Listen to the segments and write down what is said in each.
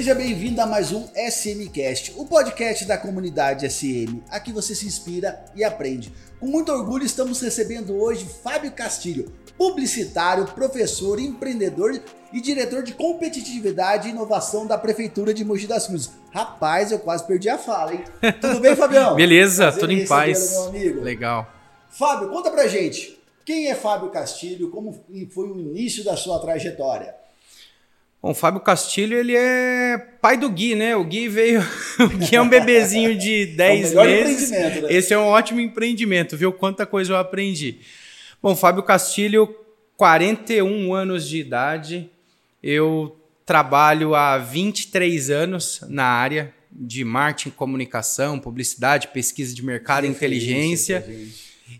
Seja bem-vindo a mais um SMcast, o podcast da comunidade SM. Aqui você se inspira e aprende. Com muito orgulho estamos recebendo hoje Fábio Castilho, publicitário, professor, empreendedor e diretor de competitividade e inovação da prefeitura de Mogi das Cruzes. Rapaz, eu quase perdi a fala, hein? Tudo bem, Fabião? Beleza, Prazer tudo em paz. Meu amigo. Legal. Fábio, conta pra gente. Quem é Fábio Castilho? Como foi o início da sua trajetória? Bom, o Fábio Castilho, ele é pai do Gui, né? O Gui veio. O Gui é um bebezinho de 10 é meses. Né? Esse é um ótimo empreendimento, viu? Quanta coisa eu aprendi. Bom, Fábio Castilho, 41 anos de idade. Eu trabalho há 23 anos na área de marketing, comunicação, publicidade, pesquisa de mercado, inteligência.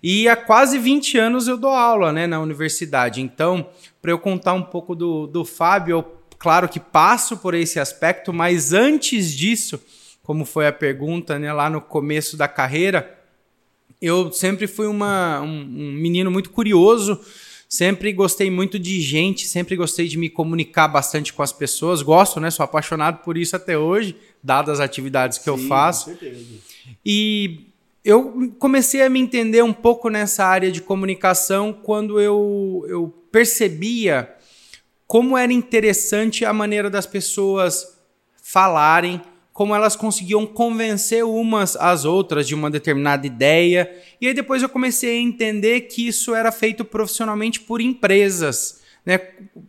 E há quase 20 anos eu dou aula né, na universidade. Então, para eu contar um pouco do, do Fábio, eu claro que passo por esse aspecto, mas antes disso, como foi a pergunta né, lá no começo da carreira, eu sempre fui uma, um, um menino muito curioso, sempre gostei muito de gente, sempre gostei de me comunicar bastante com as pessoas, gosto, né? Sou apaixonado por isso até hoje, dadas as atividades que Sim, eu faço. Com certeza. E eu comecei a me entender um pouco nessa área de comunicação quando eu, eu percebia como era interessante a maneira das pessoas falarem, como elas conseguiam convencer umas às outras de uma determinada ideia. E aí depois eu comecei a entender que isso era feito profissionalmente por empresas. Né,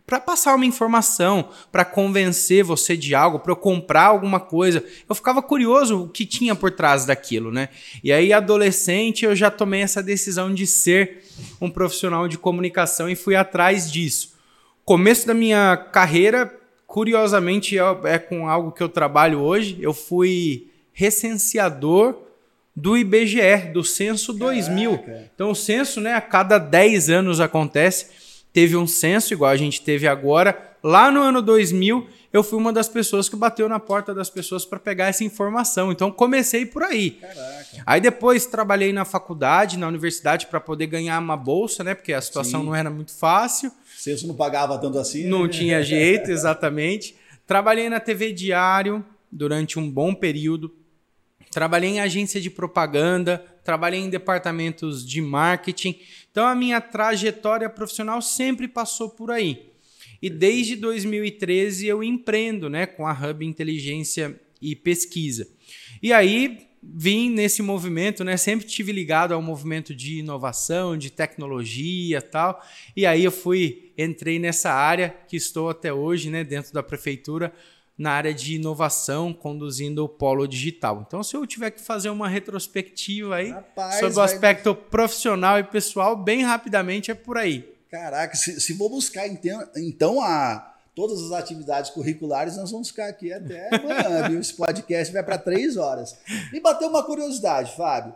para passar uma informação, para convencer você de algo, para eu comprar alguma coisa. Eu ficava curioso o que tinha por trás daquilo, né? E aí, adolescente, eu já tomei essa decisão de ser um profissional de comunicação e fui atrás disso começo da minha carreira, curiosamente, é, é com algo que eu trabalho hoje. Eu fui recenseador do IBGE, do Censo Caraca. 2000. Então, o censo, né, a cada 10 anos acontece. Teve um censo, igual a gente teve agora. Lá no ano 2000, eu fui uma das pessoas que bateu na porta das pessoas para pegar essa informação. Então, comecei por aí. Caraca. Aí depois trabalhei na faculdade, na universidade, para poder ganhar uma bolsa, né, porque a situação Sim. não era muito fácil. Censo não pagava tanto assim. Não né? tinha jeito, exatamente. Trabalhei na TV Diário durante um bom período. Trabalhei em agência de propaganda, trabalhei em departamentos de marketing. Então a minha trajetória profissional sempre passou por aí. E desde 2013 eu empreendo, né, com a Hub Inteligência e Pesquisa. E aí vim nesse movimento, né? Sempre tive ligado ao movimento de inovação, de tecnologia, tal. E aí eu fui, entrei nessa área que estou até hoje, né, dentro da prefeitura, na área de inovação, conduzindo o polo digital. Então, se eu tiver que fazer uma retrospectiva aí Rapaz, sobre o aspecto vai... profissional e pessoal, bem rapidamente é por aí. Caraca, se, se vou buscar então, então a todas as atividades curriculares, nós vamos ficar aqui até amanhã, viu? Esse podcast vai para três horas. Me bateu uma curiosidade, Fábio.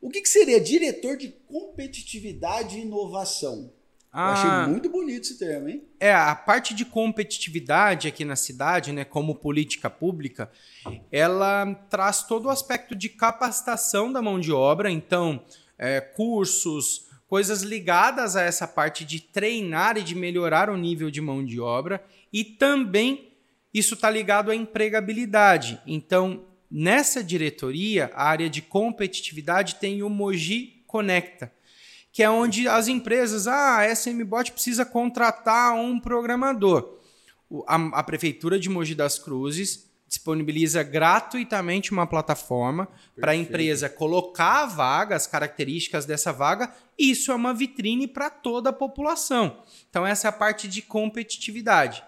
O que, que seria diretor de competitividade e inovação? Ah, Eu achei muito bonito esse termo, hein? É, a parte de competitividade aqui na cidade, né, como política pública, ela traz todo o aspecto de capacitação da mão de obra, então, é, cursos, coisas ligadas a essa parte de treinar e de melhorar o nível de mão de obra e também isso está ligado à empregabilidade. Então, nessa diretoria, a área de competitividade tem o Mogi Conecta, que é onde as empresas, ah, a SMBot precisa contratar um programador. A, a Prefeitura de Mogi das Cruzes disponibiliza gratuitamente uma plataforma para a empresa colocar a vaga, as características dessa vaga, e isso é uma vitrine para toda a população. Então, essa é a parte de competitividade.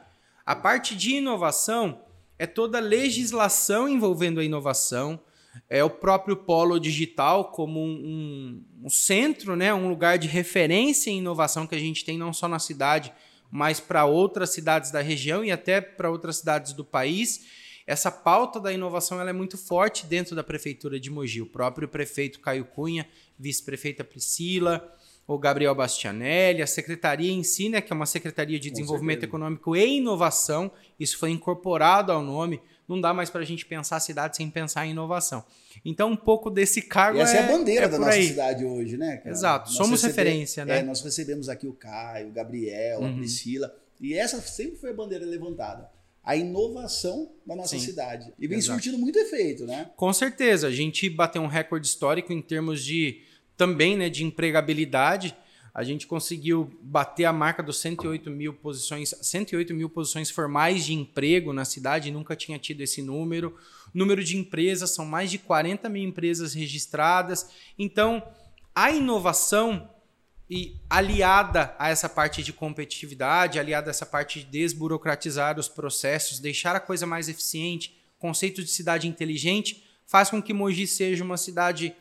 A parte de inovação é toda a legislação envolvendo a inovação, é o próprio polo digital como um, um, um centro, né, um lugar de referência em inovação que a gente tem não só na cidade, mas para outras cidades da região e até para outras cidades do país essa pauta da inovação ela é muito forte dentro da prefeitura de Mogi. O próprio prefeito Caio Cunha, vice-prefeita Priscila, o Gabriel Bastianelli, a secretaria em si, né, que é uma secretaria de desenvolvimento econômico e inovação, isso foi incorporado ao nome. Não dá mais para a gente pensar a cidade sem pensar em inovação. Então, um pouco desse cargo. E essa é, é a bandeira é da nossa aí. cidade hoje, né? Cara? Exato, nós somos referência, né? É, nós recebemos aqui o Caio, o Gabriel, uhum. a Priscila, e essa sempre foi a bandeira levantada a inovação da nossa Sim, cidade. E vem exato. surtindo muito efeito, né? Com certeza. A gente bateu um recorde histórico em termos de também né, de empregabilidade. A gente conseguiu bater a marca dos 108 mil posições, 108 mil posições formais de emprego na cidade, nunca tinha tido esse número. Número de empresas, são mais de 40 mil empresas registradas. Então, a inovação e aliada a essa parte de competitividade, aliada a essa parte de desburocratizar os processos, deixar a coisa mais eficiente, conceito de cidade inteligente, faz com que Mogi seja uma cidade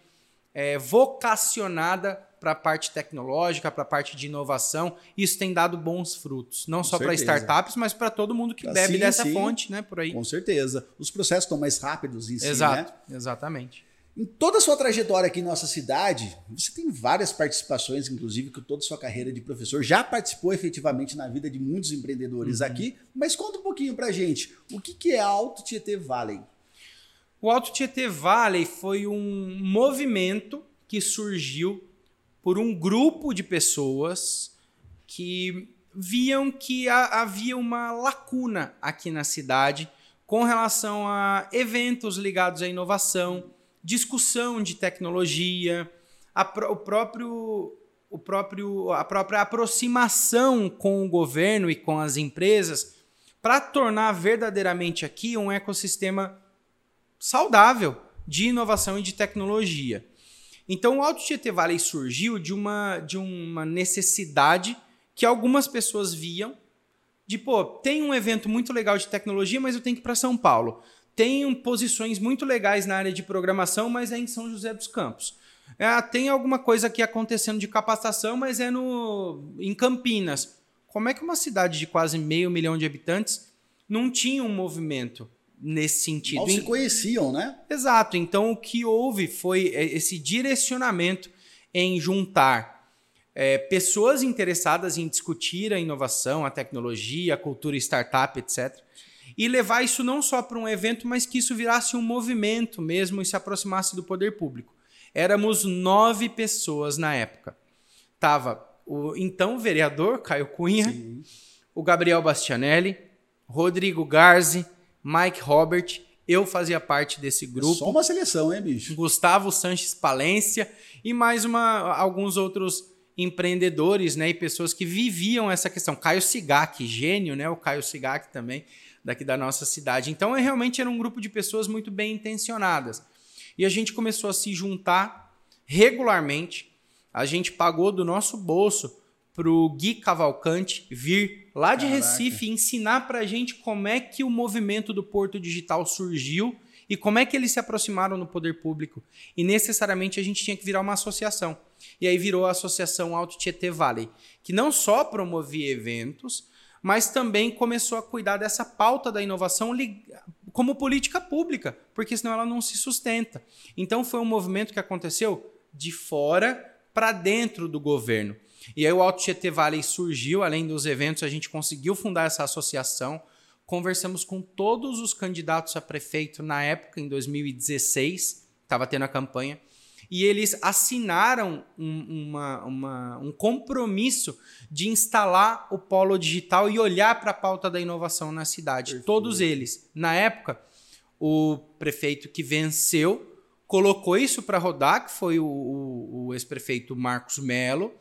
é, vocacionada para a parte tecnológica, para a parte de inovação. Isso tem dado bons frutos, não Com só para startups, mas para todo mundo que bebe sim, dessa sim. fonte, né? Por aí. Com certeza. Os processos estão mais rápidos em si, Exato, né? exatamente. Em toda a sua trajetória aqui em nossa cidade, você tem várias participações, inclusive, que toda a sua carreira de professor já participou efetivamente na vida de muitos empreendedores uhum. aqui. Mas conta um pouquinho pra gente, o que, que é Alto Tietê Valley? O Alto Tietê Valley foi um movimento que surgiu por um grupo de pessoas que viam que havia uma lacuna aqui na cidade com relação a eventos ligados à inovação, discussão de tecnologia, a, o próprio, o próprio, a própria aproximação com o governo e com as empresas para tornar verdadeiramente aqui um ecossistema saudável de inovação e de tecnologia. Então o Alto Tietê Valley surgiu de uma, de uma necessidade que algumas pessoas viam de, pô, tem um evento muito legal de tecnologia, mas eu tenho que ir para São Paulo tem posições muito legais na área de programação, mas é em São José dos Campos. É, tem alguma coisa aqui acontecendo de capacitação, mas é no, em Campinas. Como é que uma cidade de quase meio milhão de habitantes não tinha um movimento nesse sentido? Mal se conheciam, né? Exato. Então, o que houve foi é, esse direcionamento em juntar é, pessoas interessadas em discutir a inovação, a tecnologia, a cultura startup, etc e levar isso não só para um evento, mas que isso virasse um movimento mesmo e se aproximasse do poder público. Éramos nove pessoas na época. Tava o então vereador Caio Cunha, Sim. o Gabriel Bastianelli, Rodrigo Garzi, Mike Robert, eu fazia parte desse grupo. Só uma seleção, hein, bicho? Gustavo Sanches Palência e mais uma, alguns outros empreendedores né, e pessoas que viviam essa questão. Caio Sigak, gênio, né? O Caio Sigak também daqui da nossa cidade. Então, é, realmente era um grupo de pessoas muito bem intencionadas. E a gente começou a se juntar regularmente. A gente pagou do nosso bolso para o Gui Cavalcante vir lá de Caraca. Recife ensinar para a gente como é que o movimento do Porto Digital surgiu e como é que eles se aproximaram no poder público. E necessariamente a gente tinha que virar uma associação. E aí virou a Associação Alto Tietê Valley, que não só promovia eventos, mas também começou a cuidar dessa pauta da inovação como política pública, porque senão ela não se sustenta. Então foi um movimento que aconteceu de fora para dentro do governo. E aí o Alto Tietê Valley surgiu, além dos eventos, a gente conseguiu fundar essa associação. Conversamos com todos os candidatos a prefeito na época, em 2016, estava tendo a campanha e eles assinaram um, uma, uma, um compromisso de instalar o polo digital e olhar para a pauta da inovação na cidade. Perfeito. Todos eles. Na época, o prefeito que venceu colocou isso para rodar, que foi o, o, o ex-prefeito Marcos Melo.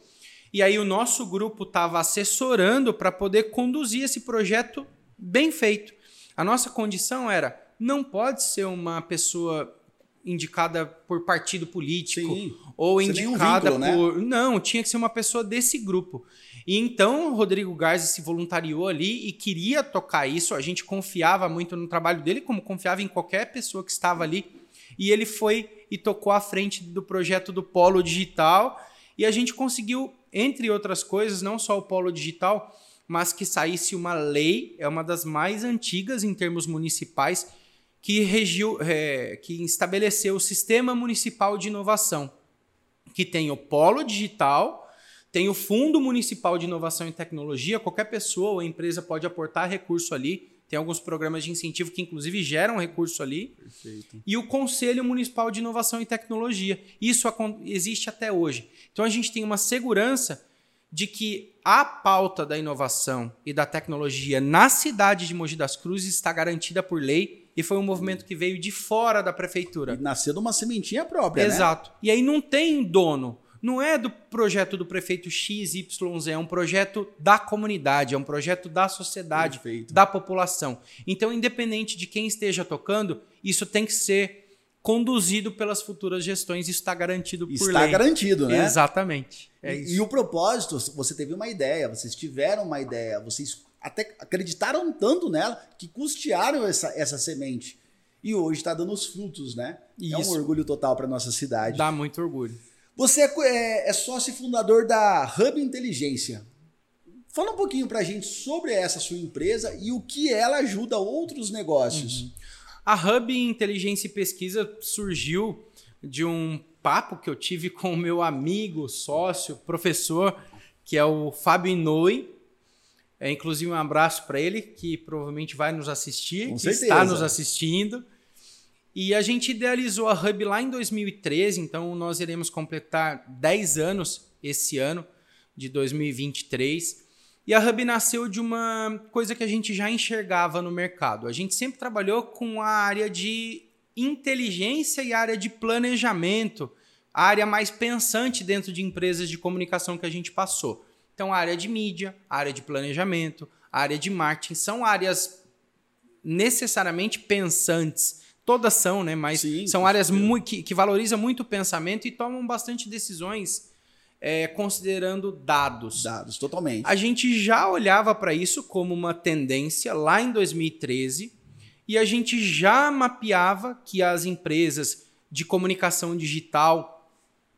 E aí o nosso grupo estava assessorando para poder conduzir esse projeto bem feito. A nossa condição era não pode ser uma pessoa indicada por partido político Sim. ou Você indicada um vínculo, por. Né? Não, tinha que ser uma pessoa desse grupo. E então o Rodrigo Garza se voluntariou ali e queria tocar isso. A gente confiava muito no trabalho dele, como confiava em qualquer pessoa que estava ali. E ele foi e tocou à frente do projeto do Polo Digital. E a gente conseguiu, entre outras coisas, não só o Polo Digital, mas que saísse uma lei, é uma das mais antigas em termos municipais, que, regiu, é, que estabeleceu o Sistema Municipal de Inovação, que tem o Polo Digital, tem o Fundo Municipal de Inovação e Tecnologia, qualquer pessoa ou empresa pode aportar recurso ali, tem alguns programas de incentivo que inclusive geram recurso ali. Perfeito. E o Conselho Municipal de Inovação e Tecnologia. Isso existe até hoje. Então a gente tem uma segurança de que a pauta da inovação e da tecnologia na cidade de Mogi das Cruzes está garantida por lei e foi um movimento que veio de fora da prefeitura. E nasceu de uma sementinha própria, né? Exato. Né? E aí não tem dono. Não é do projeto do prefeito XYZ, é um projeto da comunidade, é um projeto da sociedade, Perfeito. da população. Então, independente de quem esteja tocando, isso tem que ser conduzido pelas futuras gestões. Isso está garantido por está lei. Está garantido, né? Exatamente. É e, e, o propósito, você teve uma ideia, vocês tiveram uma ideia, vocês até acreditaram tanto nela que custearam essa, essa semente. E hoje está dando os frutos, né? Isso. É um orgulho total para nossa cidade. Dá muito orgulho. Você é, é, é sócio e fundador da Hub Inteligência. Fala um pouquinho para a gente sobre essa sua empresa e o que ela ajuda outros negócios. Uhum. A Hub Inteligência e Pesquisa surgiu de um papo que eu tive com o meu amigo, sócio, professor, que é o Fábio Inouye. É, inclusive, um abraço para ele, que provavelmente vai nos assistir, com está nos assistindo. E a gente idealizou a Hub lá em 2013, então nós iremos completar 10 anos esse ano, de 2023. E a Hub nasceu de uma coisa que a gente já enxergava no mercado. A gente sempre trabalhou com a área de inteligência e a área de planejamento, a área mais pensante dentro de empresas de comunicação que a gente passou. Então, a área de mídia, a área de planejamento, a área de marketing são áreas necessariamente pensantes. Todas são, né? Mas Sim, são áreas que, que valorizam muito o pensamento e tomam bastante decisões é, considerando dados. Dados, totalmente. A gente já olhava para isso como uma tendência lá em 2013 e a gente já mapeava que as empresas de comunicação digital,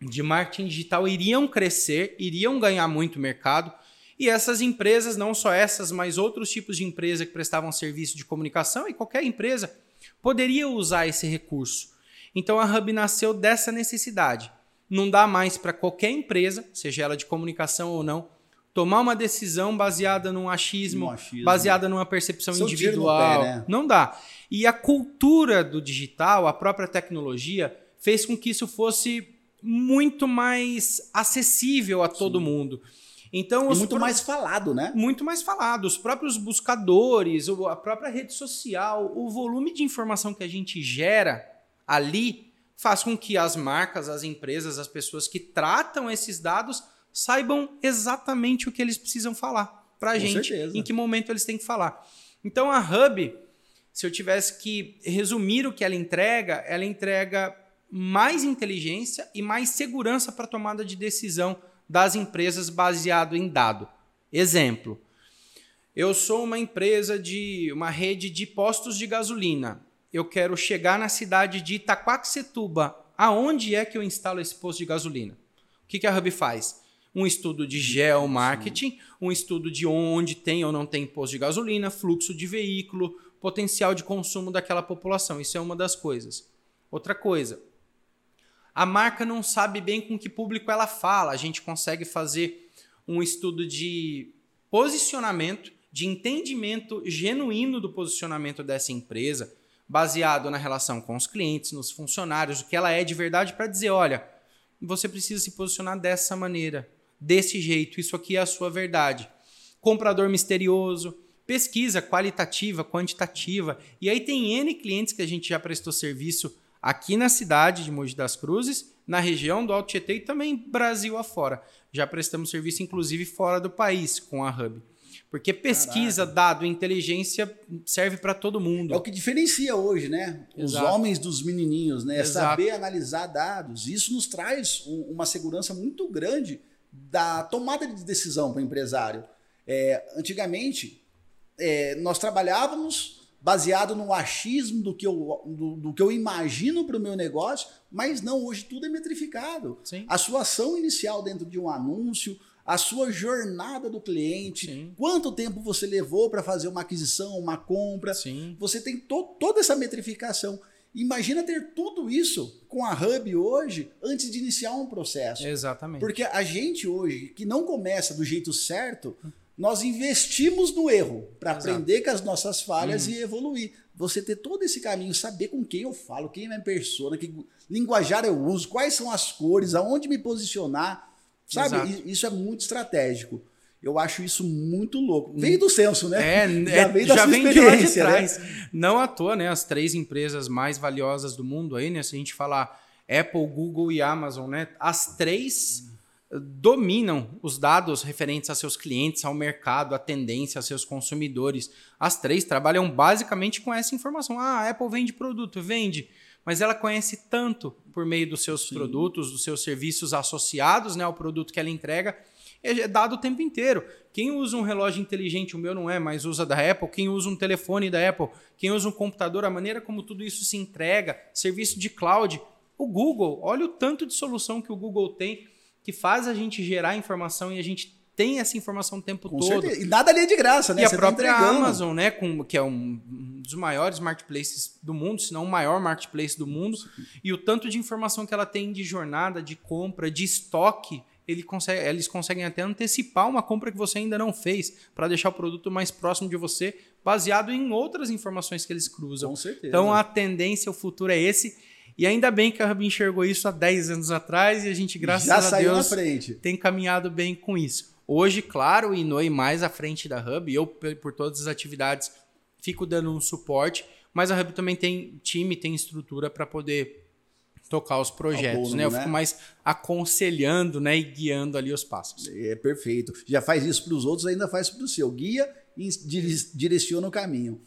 de marketing digital iriam crescer, iriam ganhar muito mercado. E essas empresas, não só essas, mas outros tipos de empresa que prestavam serviço de comunicação e qualquer empresa poderia usar esse recurso. Então a Hub nasceu dessa necessidade não dá mais para qualquer empresa, seja ela de comunicação ou não, tomar uma decisão baseada num achismo, achismo. baseada numa percepção Seu individual. Pé, né? Não dá. E a cultura do digital, a própria tecnologia, fez com que isso fosse muito mais acessível a todo Sim. mundo. Então, muito pro... mais falado, né? Muito mais falado. Os próprios buscadores, a própria rede social, o volume de informação que a gente gera ali faz com que as marcas, as empresas, as pessoas que tratam esses dados saibam exatamente o que eles precisam falar para a gente, certeza. em que momento eles têm que falar. Então a Hub, se eu tivesse que resumir o que ela entrega, ela entrega mais inteligência e mais segurança para tomada de decisão das empresas baseado em dado. Exemplo: eu sou uma empresa de uma rede de postos de gasolina eu quero chegar na cidade de Itaquaquecetuba. Aonde é que eu instalo esse posto de gasolina? O que, que a Hub faz? Um estudo de geomarketing, um estudo de onde tem ou não tem posto de gasolina, fluxo de veículo, potencial de consumo daquela população. Isso é uma das coisas. Outra coisa, a marca não sabe bem com que público ela fala. A gente consegue fazer um estudo de posicionamento, de entendimento genuíno do posicionamento dessa empresa, baseado na relação com os clientes, nos funcionários, o que ela é de verdade, para dizer: olha, você precisa se posicionar dessa maneira, desse jeito, isso aqui é a sua verdade. Comprador misterioso, pesquisa qualitativa, quantitativa. E aí tem N clientes que a gente já prestou serviço aqui na cidade de Mogi das Cruzes, na região do Alto Tietê e também Brasil afora. Já prestamos serviço, inclusive, fora do país com a Hub. Porque pesquisa, Caraca. dado, inteligência serve para todo mundo. É o que diferencia hoje, né? Exato. Os homens dos menininhos, né? Exato. Saber analisar dados. Isso nos traz um, uma segurança muito grande da tomada de decisão para o empresário. É, antigamente, é, nós trabalhávamos baseado no achismo do que eu, do, do que eu imagino para o meu negócio, mas não, hoje tudo é metrificado. Sim. A sua ação inicial dentro de um anúncio, a sua jornada do cliente, Sim. quanto tempo você levou para fazer uma aquisição, uma compra. Sim. Você tem to toda essa metrificação. Imagina ter tudo isso com a Hub hoje antes de iniciar um processo. Exatamente. Porque a gente hoje, que não começa do jeito certo, nós investimos no erro para aprender com as nossas falhas uhum. e evoluir. Você ter todo esse caminho, saber com quem eu falo, quem é minha persona, que linguajar eu uso, quais são as cores, aonde me posicionar Sabe? Exato. Isso é muito estratégico. Eu acho isso muito louco. Veio do senso, né? É, já é, vem, já vem de lá de né? trás. Né? Não à toa, né? As três empresas mais valiosas do mundo aí, né? Se a gente falar Apple, Google e Amazon, né? As três dominam os dados referentes a seus clientes, ao mercado, à tendência, a seus consumidores. As três trabalham basicamente com essa informação. Ah, a Apple vende produto, vende mas ela conhece tanto por meio dos seus Sim. produtos, dos seus serviços associados né, ao produto que ela entrega, é dado o tempo inteiro. Quem usa um relógio inteligente, o meu não é, mas usa da Apple, quem usa um telefone da Apple, quem usa um computador, a maneira como tudo isso se entrega, serviço de cloud, o Google, olha o tanto de solução que o Google tem que faz a gente gerar informação e a gente tem essa informação o tempo com todo. Certeza. E nada ali é de graça, né? E Você a tá própria tá Amazon, né, com, que é um dos maiores marketplaces do mundo, se não o maior marketplace do mundo, e o tanto de informação que ela tem de jornada, de compra, de estoque, ele consegue, eles conseguem até antecipar uma compra que você ainda não fez, para deixar o produto mais próximo de você, baseado em outras informações que eles cruzam. Com certeza. Então a tendência, o futuro é esse. E ainda bem que a Hub enxergou isso há 10 anos atrás e a gente, graças Já a Deus, tem caminhado bem com isso. Hoje, claro, o Inoi mais à frente da Hub, eu, por todas as atividades, fico dando um suporte, mas a Hub também tem time, tem estrutura para poder tocar os projetos, né? Eu né? fico mais aconselhando, né, e guiando ali os passos. É perfeito. Já faz isso para os outros, ainda faz para o seu. Guia e direciona o caminho.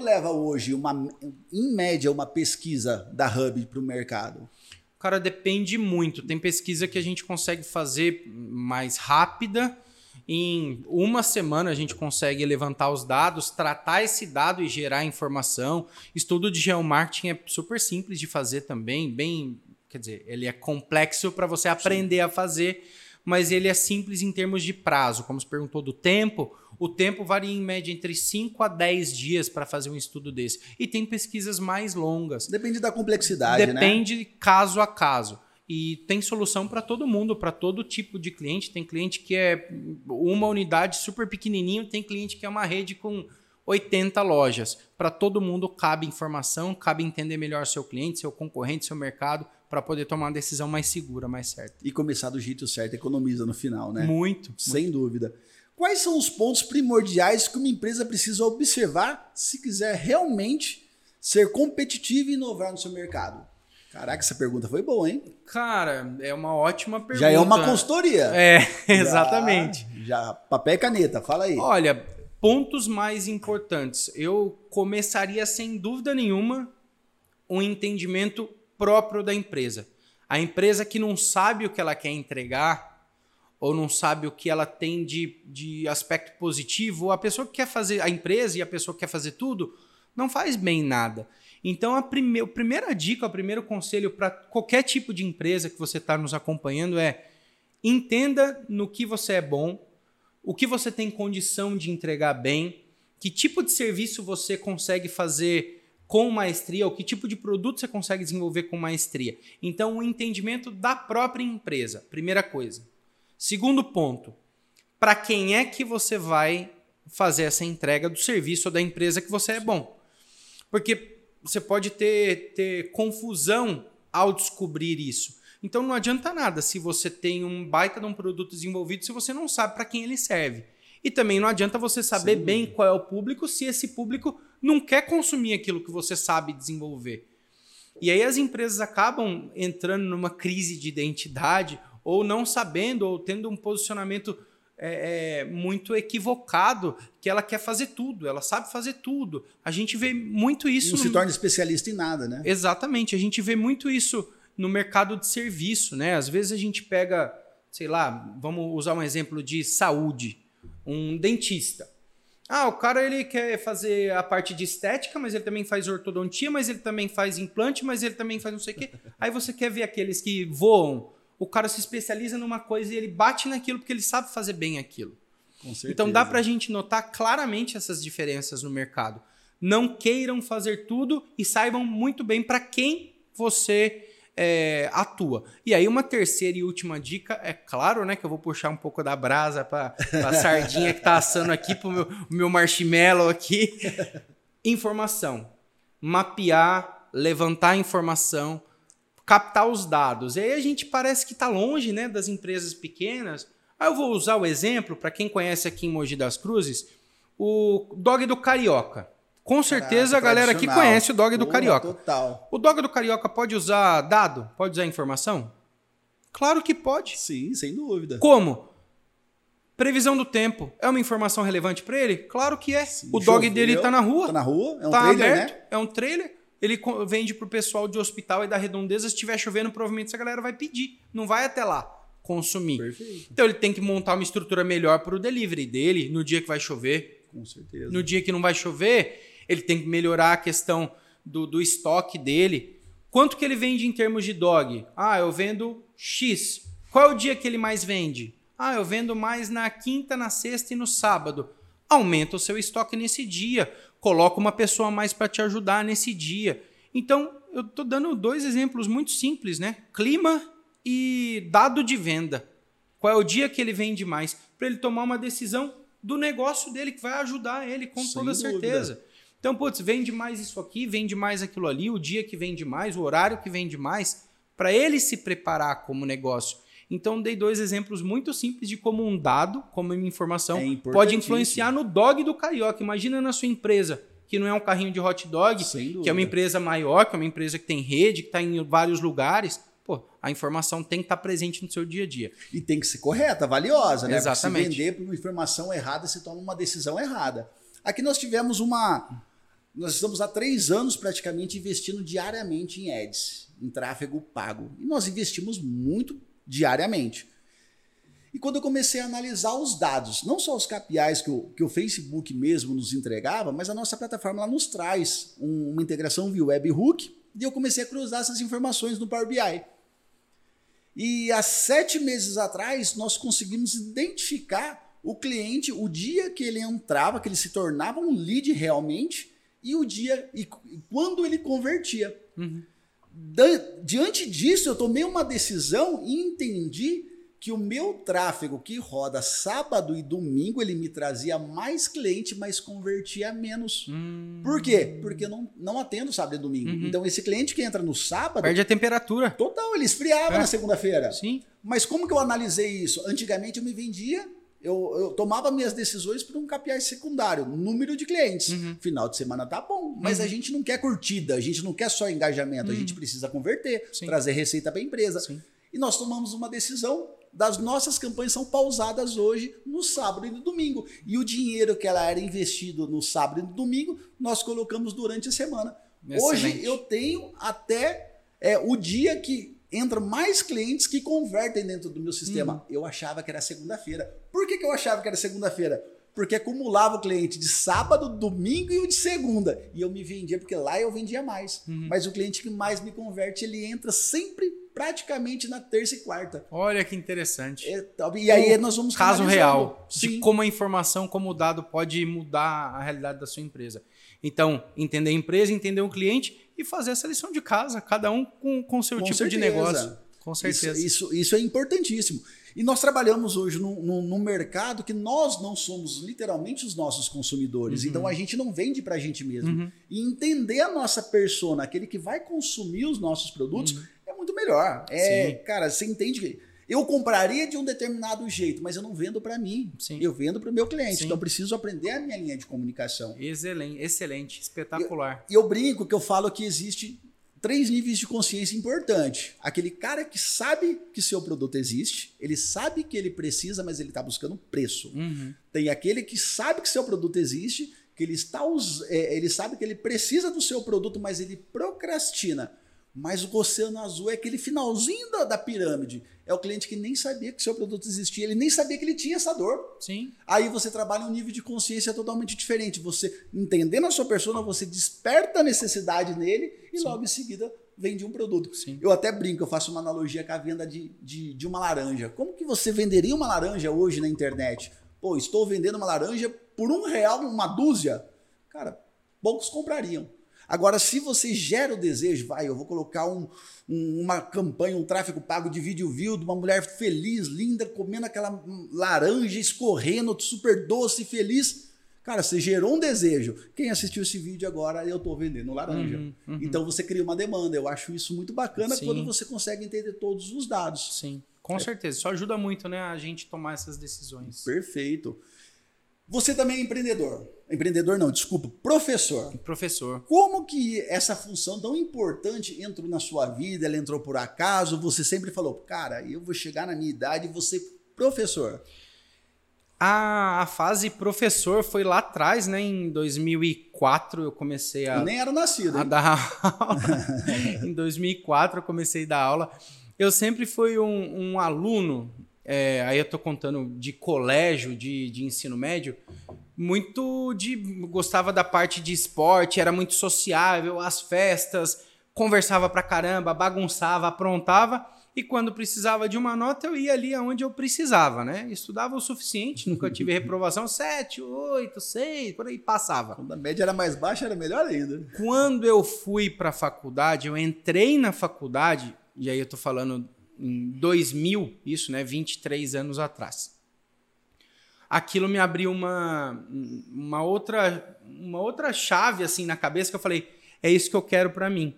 Tempo leva hoje, uma, em média, uma pesquisa da Hub para o mercado? Cara, depende muito. Tem pesquisa que a gente consegue fazer mais rápida. Em uma semana a gente consegue levantar os dados, tratar esse dado e gerar informação. Estudo de geomarketing é super simples de fazer também, bem, quer dizer, ele é complexo para você aprender Sim. a fazer, mas ele é simples em termos de prazo. Como você perguntou do tempo, o tempo varia em média entre 5 a 10 dias para fazer um estudo desse. E tem pesquisas mais longas. Depende da complexidade, Depende né? Depende caso a caso. E tem solução para todo mundo, para todo tipo de cliente. Tem cliente que é uma unidade super pequenininho, tem cliente que é uma rede com 80 lojas. Para todo mundo cabe informação, cabe entender melhor seu cliente, seu concorrente, seu mercado, para poder tomar uma decisão mais segura, mais certa. E começar do jeito certo, economiza no final, né? Muito. Sem muito. dúvida. Quais são os pontos primordiais que uma empresa precisa observar se quiser realmente ser competitiva e inovar no seu mercado? Caraca, essa pergunta foi boa, hein? Cara, é uma ótima pergunta. Já é uma consultoria. É, exatamente. Já, já papel e caneta, fala aí. Olha, pontos mais importantes. Eu começaria sem dúvida nenhuma um entendimento próprio da empresa. A empresa que não sabe o que ela quer entregar, ou não sabe o que ela tem de, de aspecto positivo, a pessoa que quer fazer, a empresa e a pessoa que quer fazer tudo, não faz bem nada. Então, a, prime a primeira dica, o primeiro conselho para qualquer tipo de empresa que você está nos acompanhando é entenda no que você é bom, o que você tem condição de entregar bem, que tipo de serviço você consegue fazer com maestria, ou que tipo de produto você consegue desenvolver com maestria. Então, o entendimento da própria empresa, primeira coisa. Segundo ponto, para quem é que você vai fazer essa entrega do serviço ou da empresa que você é bom? Porque você pode ter, ter confusão ao descobrir isso. Então não adianta nada se você tem um baita de um produto desenvolvido se você não sabe para quem ele serve. E também não adianta você saber Sim. bem qual é o público se esse público não quer consumir aquilo que você sabe desenvolver. E aí as empresas acabam entrando numa crise de identidade ou não sabendo, ou tendo um posicionamento é, é, muito equivocado, que ela quer fazer tudo, ela sabe fazer tudo. A gente vê muito isso. Não no... se torna especialista em nada, né? Exatamente, a gente vê muito isso no mercado de serviço, né? Às vezes a gente pega, sei lá, vamos usar um exemplo de saúde, um dentista. Ah, o cara ele quer fazer a parte de estética, mas ele também faz ortodontia, mas ele também faz implante, mas ele também faz não sei o quê. Aí você quer ver aqueles que voam o cara se especializa numa coisa e ele bate naquilo porque ele sabe fazer bem aquilo. Então dá para a gente notar claramente essas diferenças no mercado. Não queiram fazer tudo e saibam muito bem para quem você é, atua. E aí uma terceira e última dica, é claro, né, que eu vou puxar um pouco da brasa para a sardinha que está assando aqui para o meu, meu marshmallow aqui. Informação. Mapear, levantar informação, captar os dados. E aí a gente parece que está longe né, das empresas pequenas. Aí eu vou usar o exemplo, para quem conhece aqui em Mogi das Cruzes, o dog do Carioca. Com certeza Caraca, a galera aqui conhece o dog do Carioca. Total. O dog do Carioca pode usar dado? Pode usar informação? Claro que pode. Sim, sem dúvida. Como? Previsão do tempo. É uma informação relevante para ele? Claro que é. Sim, o dog choveu, dele tá na rua. Tá na rua, é um tá trailer, aberto, né? É um trailer. Ele vende pro pessoal de hospital e da redondeza. Se estiver chovendo, provavelmente essa galera vai pedir. Não vai até lá consumir. Perfeito. Então ele tem que montar uma estrutura melhor para o delivery dele no dia que vai chover. Com certeza. No dia que não vai chover, ele tem que melhorar a questão do, do estoque dele. Quanto que ele vende em termos de dog? Ah, eu vendo X. Qual é o dia que ele mais vende? Ah, eu vendo mais na quinta, na sexta e no sábado. Aumenta o seu estoque nesse dia. Coloca uma pessoa a mais para te ajudar nesse dia. Então, eu estou dando dois exemplos muito simples, né? Clima e dado de venda. Qual é o dia que ele vende mais? Para ele tomar uma decisão do negócio dele, que vai ajudar ele com Sem toda certeza. Dúvida. Então, putz, vende mais isso aqui, vende mais aquilo ali, o dia que vende mais, o horário que vende mais, para ele se preparar como negócio. Então, dei dois exemplos muito simples de como um dado, como uma informação, é pode influenciar no dog do carioca. Imagina na sua empresa, que não é um carrinho de hot dog, que é uma empresa maior, que é uma empresa que tem rede, que está em vários lugares pô, a informação tem que estar tá presente no seu dia a dia. E tem que ser correta, valiosa, né? Exatamente. Porque se vender por uma informação errada, se toma uma decisão errada. Aqui nós tivemos uma. Nós estamos há três anos praticamente investindo diariamente em ads, em tráfego pago. E nós investimos muito diariamente. E quando eu comecei a analisar os dados, não só os KPIs que o, que o Facebook mesmo nos entregava, mas a nossa plataforma lá nos traz uma integração via webhook, e eu comecei a cruzar essas informações no Power BI. E há sete meses atrás, nós conseguimos identificar o cliente, o dia que ele entrava, que ele se tornava um lead realmente, e o dia e quando ele convertia. Uhum. Diante disso, eu tomei uma decisão e entendi que o meu tráfego que roda sábado e domingo, ele me trazia mais cliente, mas convertia menos. Hum. Por quê? Porque eu não, não atendo sábado e domingo. Uhum. Então, esse cliente que entra no sábado. Perde a temperatura. Total, ele esfriava é. na segunda-feira. Sim. Mas como que eu analisei isso? Antigamente eu me vendia eu, eu, tomava minhas decisões por um KPI secundário, número de clientes. Uhum. Final de semana tá bom, mas uhum. a gente não quer curtida, a gente não quer só engajamento, uhum. a gente precisa converter, Sim. trazer receita para a empresa. Sim. E nós tomamos uma decisão das nossas campanhas são pausadas hoje no sábado e no domingo. E o dinheiro que ela era investido no sábado e no domingo, nós colocamos durante a semana. Excelente. Hoje eu tenho até é, o dia que entra mais clientes que convertem dentro do meu sistema. Uhum. Eu achava que era segunda-feira. Por que, que eu achava que era segunda-feira? Porque acumulava o cliente de sábado, domingo e o de segunda. E eu me vendia, porque lá eu vendia mais. Uhum. Mas o cliente que mais me converte, ele entra sempre praticamente na terça e quarta. Olha que interessante. É, e aí nós vamos caso real Sim. de como a informação, como o dado pode mudar a realidade da sua empresa. Então, entender a empresa, entender o cliente e fazer essa lição de casa, cada um com o seu com tipo certeza. de negócio. Com certeza. Isso, isso, isso, é importantíssimo. E nós trabalhamos hoje num, num, num, mercado que nós não somos literalmente os nossos consumidores. Uhum. Então a gente não vende para a gente mesmo. Uhum. E entender a nossa persona, aquele que vai consumir os nossos produtos, uhum muito melhor. É, Sim. cara, você entende que eu compraria de um determinado jeito, mas eu não vendo para mim. Sim. Eu vendo para o meu cliente. Sim. Então eu preciso aprender a minha linha de comunicação. Excelente, excelente espetacular. E eu, eu, brinco que eu falo que existe três níveis de consciência importantes. Aquele cara que sabe que seu produto existe, ele sabe que ele precisa, mas ele está buscando preço. Uhum. Tem aquele que sabe que seu produto existe, que ele está é, ele sabe que ele precisa do seu produto, mas ele procrastina mas o oceano azul é aquele finalzinho da, da, pirâmide. É o cliente que nem sabia que seu produto existia, ele nem sabia que ele tinha essa dor. Sim. Aí você trabalha um nível de consciência totalmente diferente. Você, entendendo a sua persona, você desperta a necessidade nele e Sim. logo em seguida vende um produto. Sim. Eu até brinco, eu faço uma analogia com a venda de, de, de uma laranja. Como que você venderia uma laranja hoje na internet? Pô, estou vendendo uma laranja por um real, uma dúzia. Cara, poucos comprariam. Agora, se você gera o desejo, vai, eu vou colocar um, um, uma campanha, um tráfego pago de vídeo view de uma mulher feliz, linda, comendo aquela laranja, escorrendo, super doce, feliz. Cara, você gerou um desejo. Quem assistiu esse vídeo agora, eu estou vendendo laranja. Uhum, uhum. Então você cria uma demanda. Eu acho isso muito bacana Sim. quando você consegue entender todos os dados. Sim, com é. certeza. Isso ajuda muito, né, a gente tomar essas decisões. Perfeito. Você também é empreendedor. Empreendedor não, desculpa, professor. Professor. Como que essa função tão importante entrou na sua vida? Ela entrou por acaso? Você sempre falou, cara, eu vou chegar na minha idade e vou ser professor. A, a fase professor foi lá atrás, né? Em 2004 eu comecei a. Eu nem era nascido. A dar aula. em 2004 eu comecei a dar aula. Eu sempre fui um, um aluno, é, aí eu tô contando de colégio, de, de ensino médio, muito de. gostava da parte de esporte, era muito sociável, as festas, conversava pra caramba, bagunçava, aprontava. E quando precisava de uma nota, eu ia ali aonde eu precisava, né? Estudava o suficiente, nunca tive reprovação, 7, 8, 6, por aí passava. Quando a média era mais baixa, era melhor ainda. Quando eu fui para a faculdade, eu entrei na faculdade, e aí eu tô falando em 2000, isso, né? 23 anos atrás. Aquilo me abriu uma, uma, outra, uma outra chave assim na cabeça que eu falei, é isso que eu quero para mim.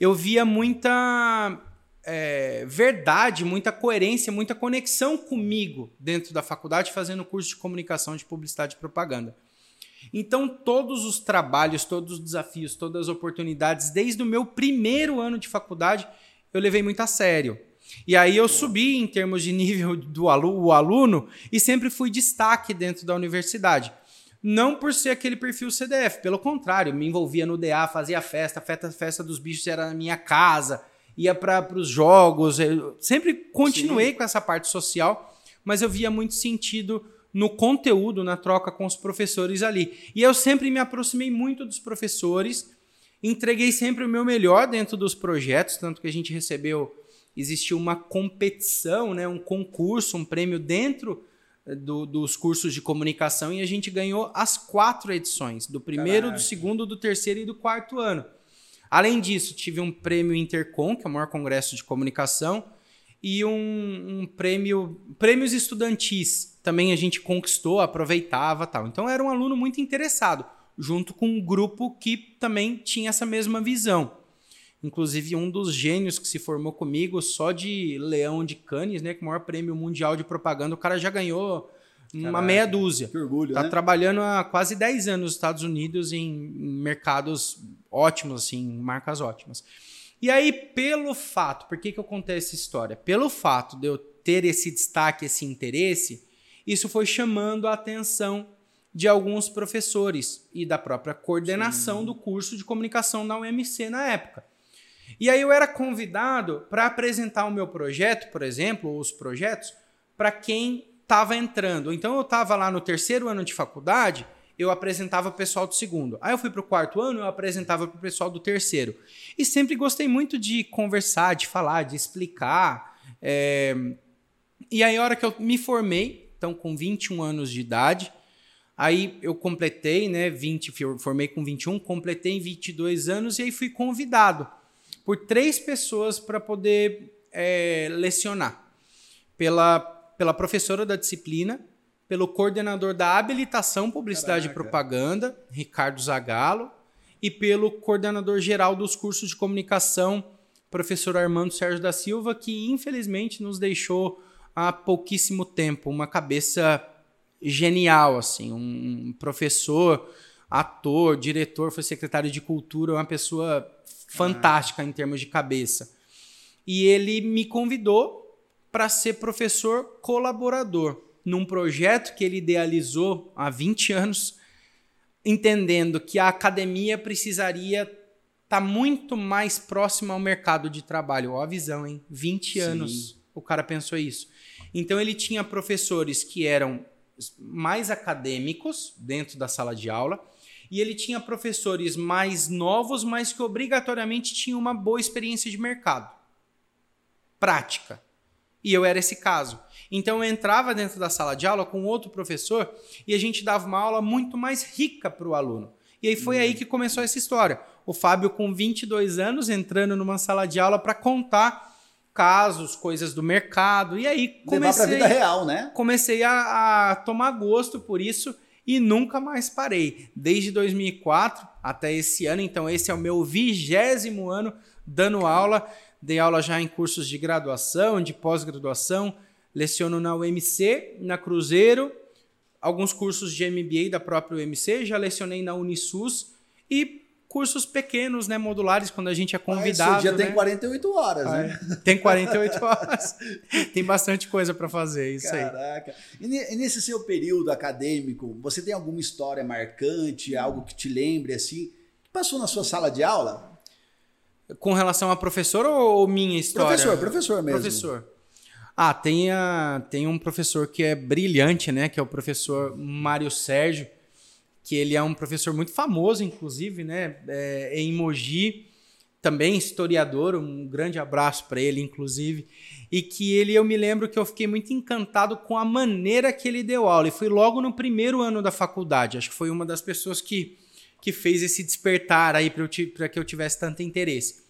Eu via muita é, verdade, muita coerência, muita conexão comigo dentro da faculdade, fazendo curso de comunicação de publicidade e propaganda. Então, todos os trabalhos, todos os desafios, todas as oportunidades, desde o meu primeiro ano de faculdade, eu levei muito a sério. E aí eu subi em termos de nível do aluno, aluno e sempre fui destaque dentro da universidade. Não por ser aquele perfil CDF, pelo contrário, me envolvia no DA, fazia festa, festa, festa dos bichos era na minha casa, ia para os jogos. Eu sempre continuei Sim. com essa parte social, mas eu via muito sentido no conteúdo, na troca com os professores ali. E eu sempre me aproximei muito dos professores, entreguei sempre o meu melhor dentro dos projetos, tanto que a gente recebeu, existiu uma competição, né, um concurso, um prêmio dentro eh, do, dos cursos de comunicação e a gente ganhou as quatro edições, do primeiro, Caraca. do segundo, do terceiro e do quarto ano. Além disso, tive um prêmio Intercom, que é o maior congresso de comunicação, e um, um prêmio, prêmios estudantis. Também a gente conquistou, aproveitava tal. Então era um aluno muito interessado, junto com um grupo que também tinha essa mesma visão. Inclusive, um dos gênios que se formou comigo, só de Leão de Cannes, né, com o maior prêmio mundial de propaganda, o cara já ganhou uma Caraca, meia dúzia. Que orgulho, tá né? trabalhando há quase 10 anos nos Estados Unidos em mercados ótimos, assim, marcas ótimas. E aí, pelo fato, por que, que eu contei essa história? Pelo fato de eu ter esse destaque, esse interesse, isso foi chamando a atenção de alguns professores e da própria coordenação Sim. do curso de comunicação da UMC na época. E aí eu era convidado para apresentar o meu projeto, por exemplo, os projetos, para quem estava entrando. Então eu estava lá no terceiro ano de faculdade, eu apresentava o pessoal do segundo. Aí eu fui para o quarto ano, eu apresentava para o pessoal do terceiro. E sempre gostei muito de conversar, de falar, de explicar. É... E aí, a hora que eu me formei, então com 21 anos de idade, aí eu completei, né, 20, formei com 21, completei em 22 anos e aí fui convidado por três pessoas para poder é, lecionar. Pela pela professora da disciplina, pelo coordenador da habilitação Publicidade Caraca. e Propaganda, Ricardo Zagalo, e pelo coordenador geral dos cursos de comunicação, professor Armando Sérgio da Silva, que infelizmente nos deixou há pouquíssimo tempo, uma cabeça genial, assim, um professor, ator, diretor, foi secretário de cultura, uma pessoa fantástica em termos de cabeça. E ele me convidou para ser professor colaborador num projeto que ele idealizou há 20 anos, entendendo que a academia precisaria estar tá muito mais próxima ao mercado de trabalho. Ó, a visão, hein? 20 Sim. anos o cara pensou isso. Então ele tinha professores que eram mais acadêmicos dentro da sala de aula e ele tinha professores mais novos, mas que obrigatoriamente tinham uma boa experiência de mercado. Prática. E eu era esse caso. Então eu entrava dentro da sala de aula com outro professor e a gente dava uma aula muito mais rica para o aluno. E aí foi aí que começou essa história. O Fábio, com 22 anos, entrando numa sala de aula para contar casos, coisas do mercado. E aí comecei. Levar vida real, né? Comecei a, a tomar gosto por isso. E nunca mais parei. Desde 2004 até esse ano, então esse é o meu vigésimo ano dando aula. Dei aula já em cursos de graduação, de pós-graduação, leciono na UMC, na Cruzeiro, alguns cursos de MBA da própria UMC, já lecionei na Unisus e cursos pequenos, né, modulares, quando a gente é convidado. Ah, dia né? tem 48 horas, ah, né? Tem 48 horas. tem bastante coisa para fazer, isso Caraca. aí. Caraca. E nesse seu período acadêmico, você tem alguma história marcante, algo que te lembre assim, que passou na sua sala de aula? Com relação a professor ou minha história? Professor, professor mesmo. Professor. Ah, tem, a, tem um professor que é brilhante, né? Que é o professor Mário Sérgio que ele é um professor muito famoso, inclusive, né, é, em Mogi, também historiador, um grande abraço para ele, inclusive, e que ele, eu me lembro que eu fiquei muito encantado com a maneira que ele deu aula, e foi logo no primeiro ano da faculdade, acho que foi uma das pessoas que, que fez esse despertar aí para que eu tivesse tanto interesse.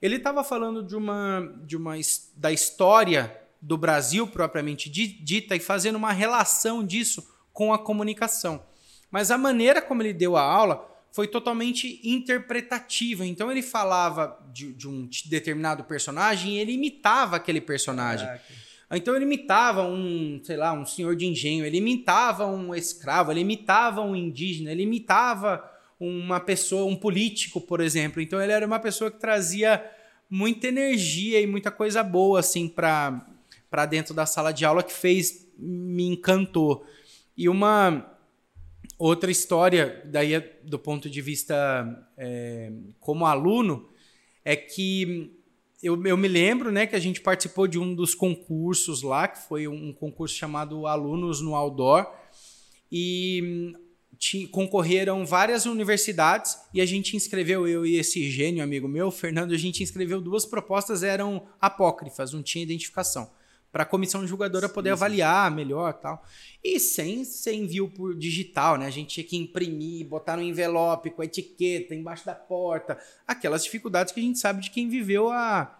Ele estava falando de uma, de uma da história do Brasil propriamente dita e fazendo uma relação disso com a comunicação. Mas a maneira como ele deu a aula foi totalmente interpretativa. Então ele falava de, de um determinado personagem e ele imitava aquele personagem. Caraca. Então ele imitava um, sei lá, um senhor de engenho, ele imitava um escravo, ele imitava um indígena, ele imitava uma pessoa, um político, por exemplo. Então ele era uma pessoa que trazia muita energia e muita coisa boa assim para para dentro da sala de aula que fez me encantou. E uma Outra história, daí é do ponto de vista é, como aluno, é que eu, eu, me lembro né, que a gente participou de um dos concursos lá, que foi um concurso chamado Alunos no Outdoor, e te, concorreram várias universidades e a gente inscreveu, eu e esse gênio amigo meu, Fernando, a gente inscreveu duas propostas, eram apócrifas, não tinha identificação para a comissão julgadora poder sim, avaliar melhor tal. E sem ser envio por digital, né? A gente tinha que imprimir, botar no envelope com a etiqueta embaixo da porta. Aquelas dificuldades que a gente sabe de quem viveu há,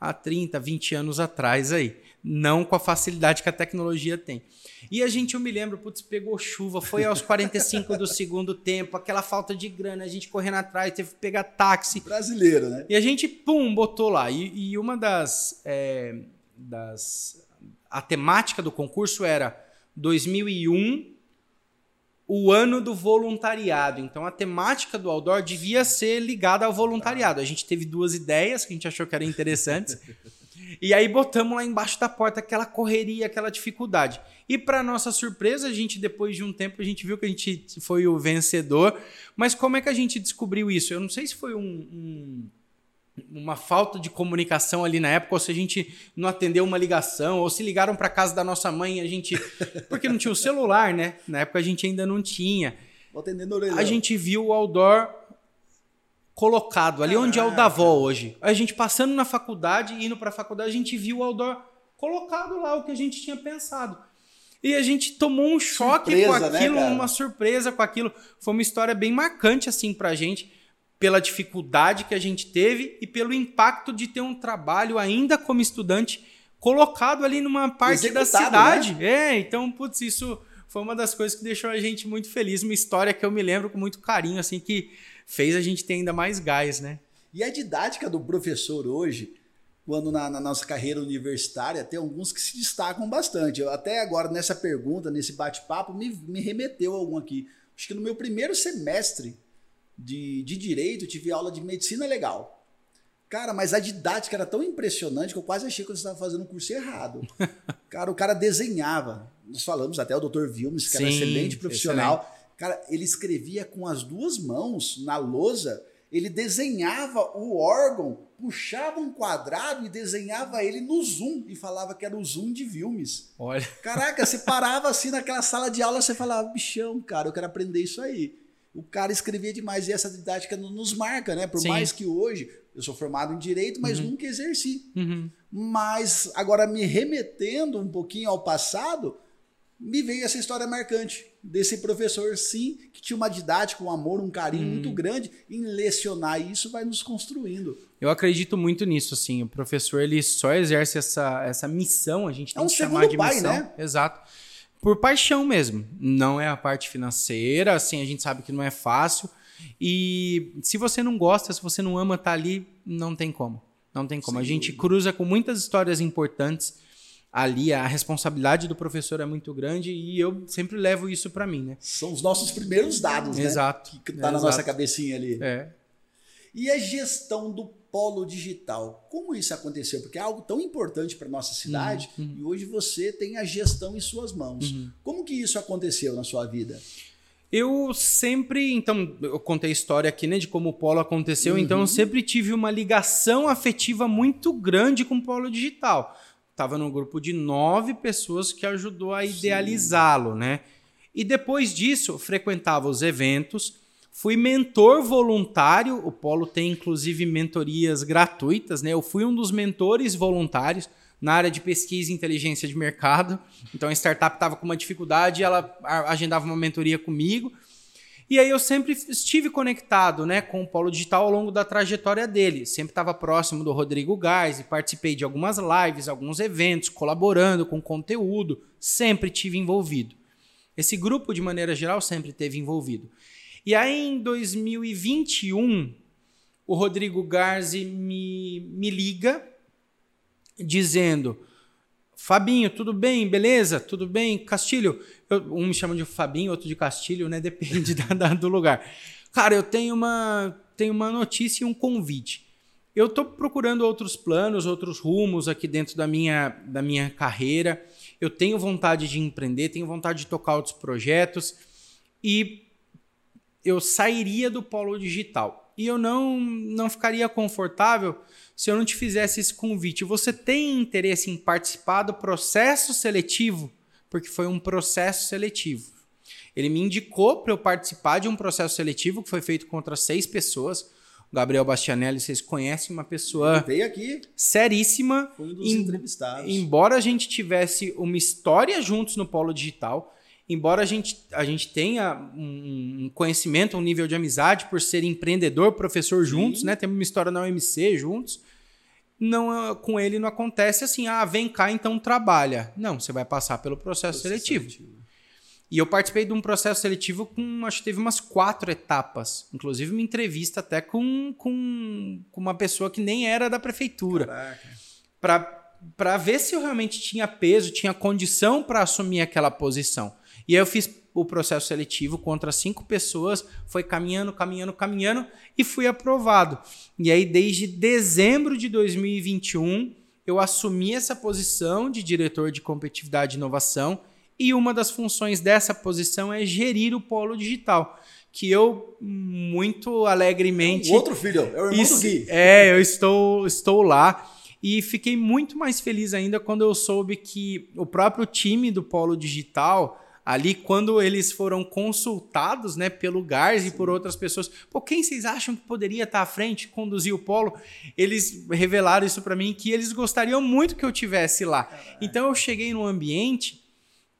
há 30, 20 anos atrás aí. Não com a facilidade que a tecnologia tem. E a gente, eu me lembro, putz, pegou chuva, foi aos 45 do segundo tempo, aquela falta de grana, a gente correndo atrás, teve que pegar táxi. Brasileiro, né? E a gente, pum, botou lá. E, e uma das. É, das a temática do concurso era 2001, o ano do voluntariado. Então a temática do outdoor devia ser ligada ao voluntariado. A gente teve duas ideias que a gente achou que eram interessantes. e aí botamos lá embaixo da porta aquela correria, aquela dificuldade. E para nossa surpresa, a gente depois de um tempo a gente viu que a gente foi o vencedor. Mas como é que a gente descobriu isso? Eu não sei se foi um, um uma falta de comunicação ali na época, ou se a gente não atendeu uma ligação, ou se ligaram para casa da nossa mãe, a gente. Porque não tinha o celular, né? Na época a gente ainda não tinha. A gente viu o outdoor colocado ali onde é o Davó hoje. A gente passando na faculdade, indo para a faculdade, a gente viu o outdoor colocado lá, o que a gente tinha pensado. E a gente tomou um choque surpresa, com né, aquilo, né, uma surpresa com aquilo. Foi uma história bem marcante assim pra gente pela dificuldade que a gente teve e pelo impacto de ter um trabalho ainda como estudante colocado ali numa parte Executado, da cidade. Né? É, então, putz, isso foi uma das coisas que deixou a gente muito feliz, uma história que eu me lembro com muito carinho, assim, que fez a gente ter ainda mais gás, né? E a didática do professor hoje, quando na, na, nossa carreira universitária, tem alguns que se destacam bastante. Eu, até agora, nessa pergunta, nesse bate-papo, me, me remeteu algum aqui. Acho que no meu primeiro semestre de, de direito, tive aula de medicina legal. Cara, mas a didática era tão impressionante que eu quase achei que eu estava fazendo o curso errado. Cara, o cara desenhava. Nós falamos até o Dr. Vilmes, que Sim, era excelente profissional. Excelente. Cara, ele escrevia com as duas mãos na lousa, ele desenhava o órgão, puxava um quadrado e desenhava ele no zoom e falava que era o zoom de Vilmes. Olha. Caraca, você parava assim naquela sala de aula, você falava, bichão, cara, eu quero aprender isso aí o cara escrevia demais e essa didática nos marca, né? Por Sim. mais que hoje eu sou formado em direito, mas uhum. nunca exerci. Uhum. Mas agora me remetendo um pouquinho ao passado, me veio essa história marcante desse professor, sim, que tinha uma didática, um amor, um carinho uhum. muito grande em lecionar e isso vai nos construindo. Eu acredito muito nisso, assim. O professor ele só exerce essa, essa missão, a gente tem é um que chamar de pai, missão. Né? Exato por paixão mesmo. Não é a parte financeira, assim, a gente sabe que não é fácil. E se você não gosta, se você não ama estar tá ali, não tem como. Não tem como. Sim. A gente cruza com muitas histórias importantes ali, a responsabilidade do professor é muito grande e eu sempre levo isso para mim, né? São os nossos primeiros dados, né? Exato. Que tá na exato. nossa cabecinha ali. É. E a gestão do polo digital. Como isso aconteceu? Porque é algo tão importante para nossa cidade uhum, uhum. e hoje você tem a gestão em suas mãos. Uhum. Como que isso aconteceu na sua vida? Eu sempre, então, eu contei a história aqui, né, de como o polo aconteceu, então eu uhum. sempre tive uma ligação afetiva muito grande com o polo digital. Tava num grupo de nove pessoas que ajudou a idealizá-lo, né? E depois disso, frequentava os eventos, Fui mentor voluntário, o Polo tem inclusive mentorias gratuitas, né? Eu fui um dos mentores voluntários na área de pesquisa e inteligência de mercado. Então a startup estava com uma dificuldade, ela agendava uma mentoria comigo. E aí eu sempre estive conectado né, com o Polo Digital ao longo da trajetória dele. Sempre estava próximo do Rodrigo Gás e participei de algumas lives, alguns eventos, colaborando com conteúdo. Sempre tive envolvido. Esse grupo, de maneira geral, sempre teve envolvido. E aí em 2021, o Rodrigo Garzi me, me liga dizendo: Fabinho, tudo bem? Beleza? Tudo bem? Castilho, eu, um me chama de Fabinho, outro de Castilho, né? Depende da, da, do lugar. Cara, eu tenho uma, tenho uma notícia e um convite. Eu estou procurando outros planos, outros rumos aqui dentro da minha, da minha carreira. Eu tenho vontade de empreender, tenho vontade de tocar outros projetos. E eu sairia do polo digital. E eu não, não ficaria confortável se eu não te fizesse esse convite. Você tem interesse em participar do processo seletivo? Porque foi um processo seletivo. Ele me indicou para eu participar de um processo seletivo que foi feito contra seis pessoas. O Gabriel Bastianelli, vocês conhecem uma pessoa Ele veio aqui, seríssima. Foi um dos em, entrevistados. Embora a gente tivesse uma história juntos no polo digital, embora a gente, a gente tenha um conhecimento, um nível de amizade por ser empreendedor, professor juntos, Sim. né? Temos uma história na UMC juntos. Não, com ele não acontece assim, ah, vem cá, então trabalha. Não, você vai passar pelo processo, processo seletivo. seletivo. E eu participei de um processo seletivo com, acho que teve umas quatro etapas. Inclusive uma entrevista até com, com, com uma pessoa que nem era da prefeitura. Para ver se eu realmente tinha peso, tinha condição para assumir aquela posição. E aí eu fiz o processo seletivo contra cinco pessoas, foi caminhando, caminhando, caminhando e fui aprovado. E aí, desde dezembro de 2021, eu assumi essa posição de diretor de competitividade e inovação. E uma das funções dessa posição é gerir o polo digital. Que eu, muito alegremente. É o outro filho, é o irmão isso, Gui. É, eu estou, estou lá. E fiquei muito mais feliz ainda quando eu soube que o próprio time do Polo Digital ali quando eles foram consultados, né, pelo Gars e por outras pessoas, pô, quem vocês acham que poderia estar à frente, conduzir o polo? Eles revelaram isso para mim que eles gostariam muito que eu tivesse lá. Então eu cheguei num ambiente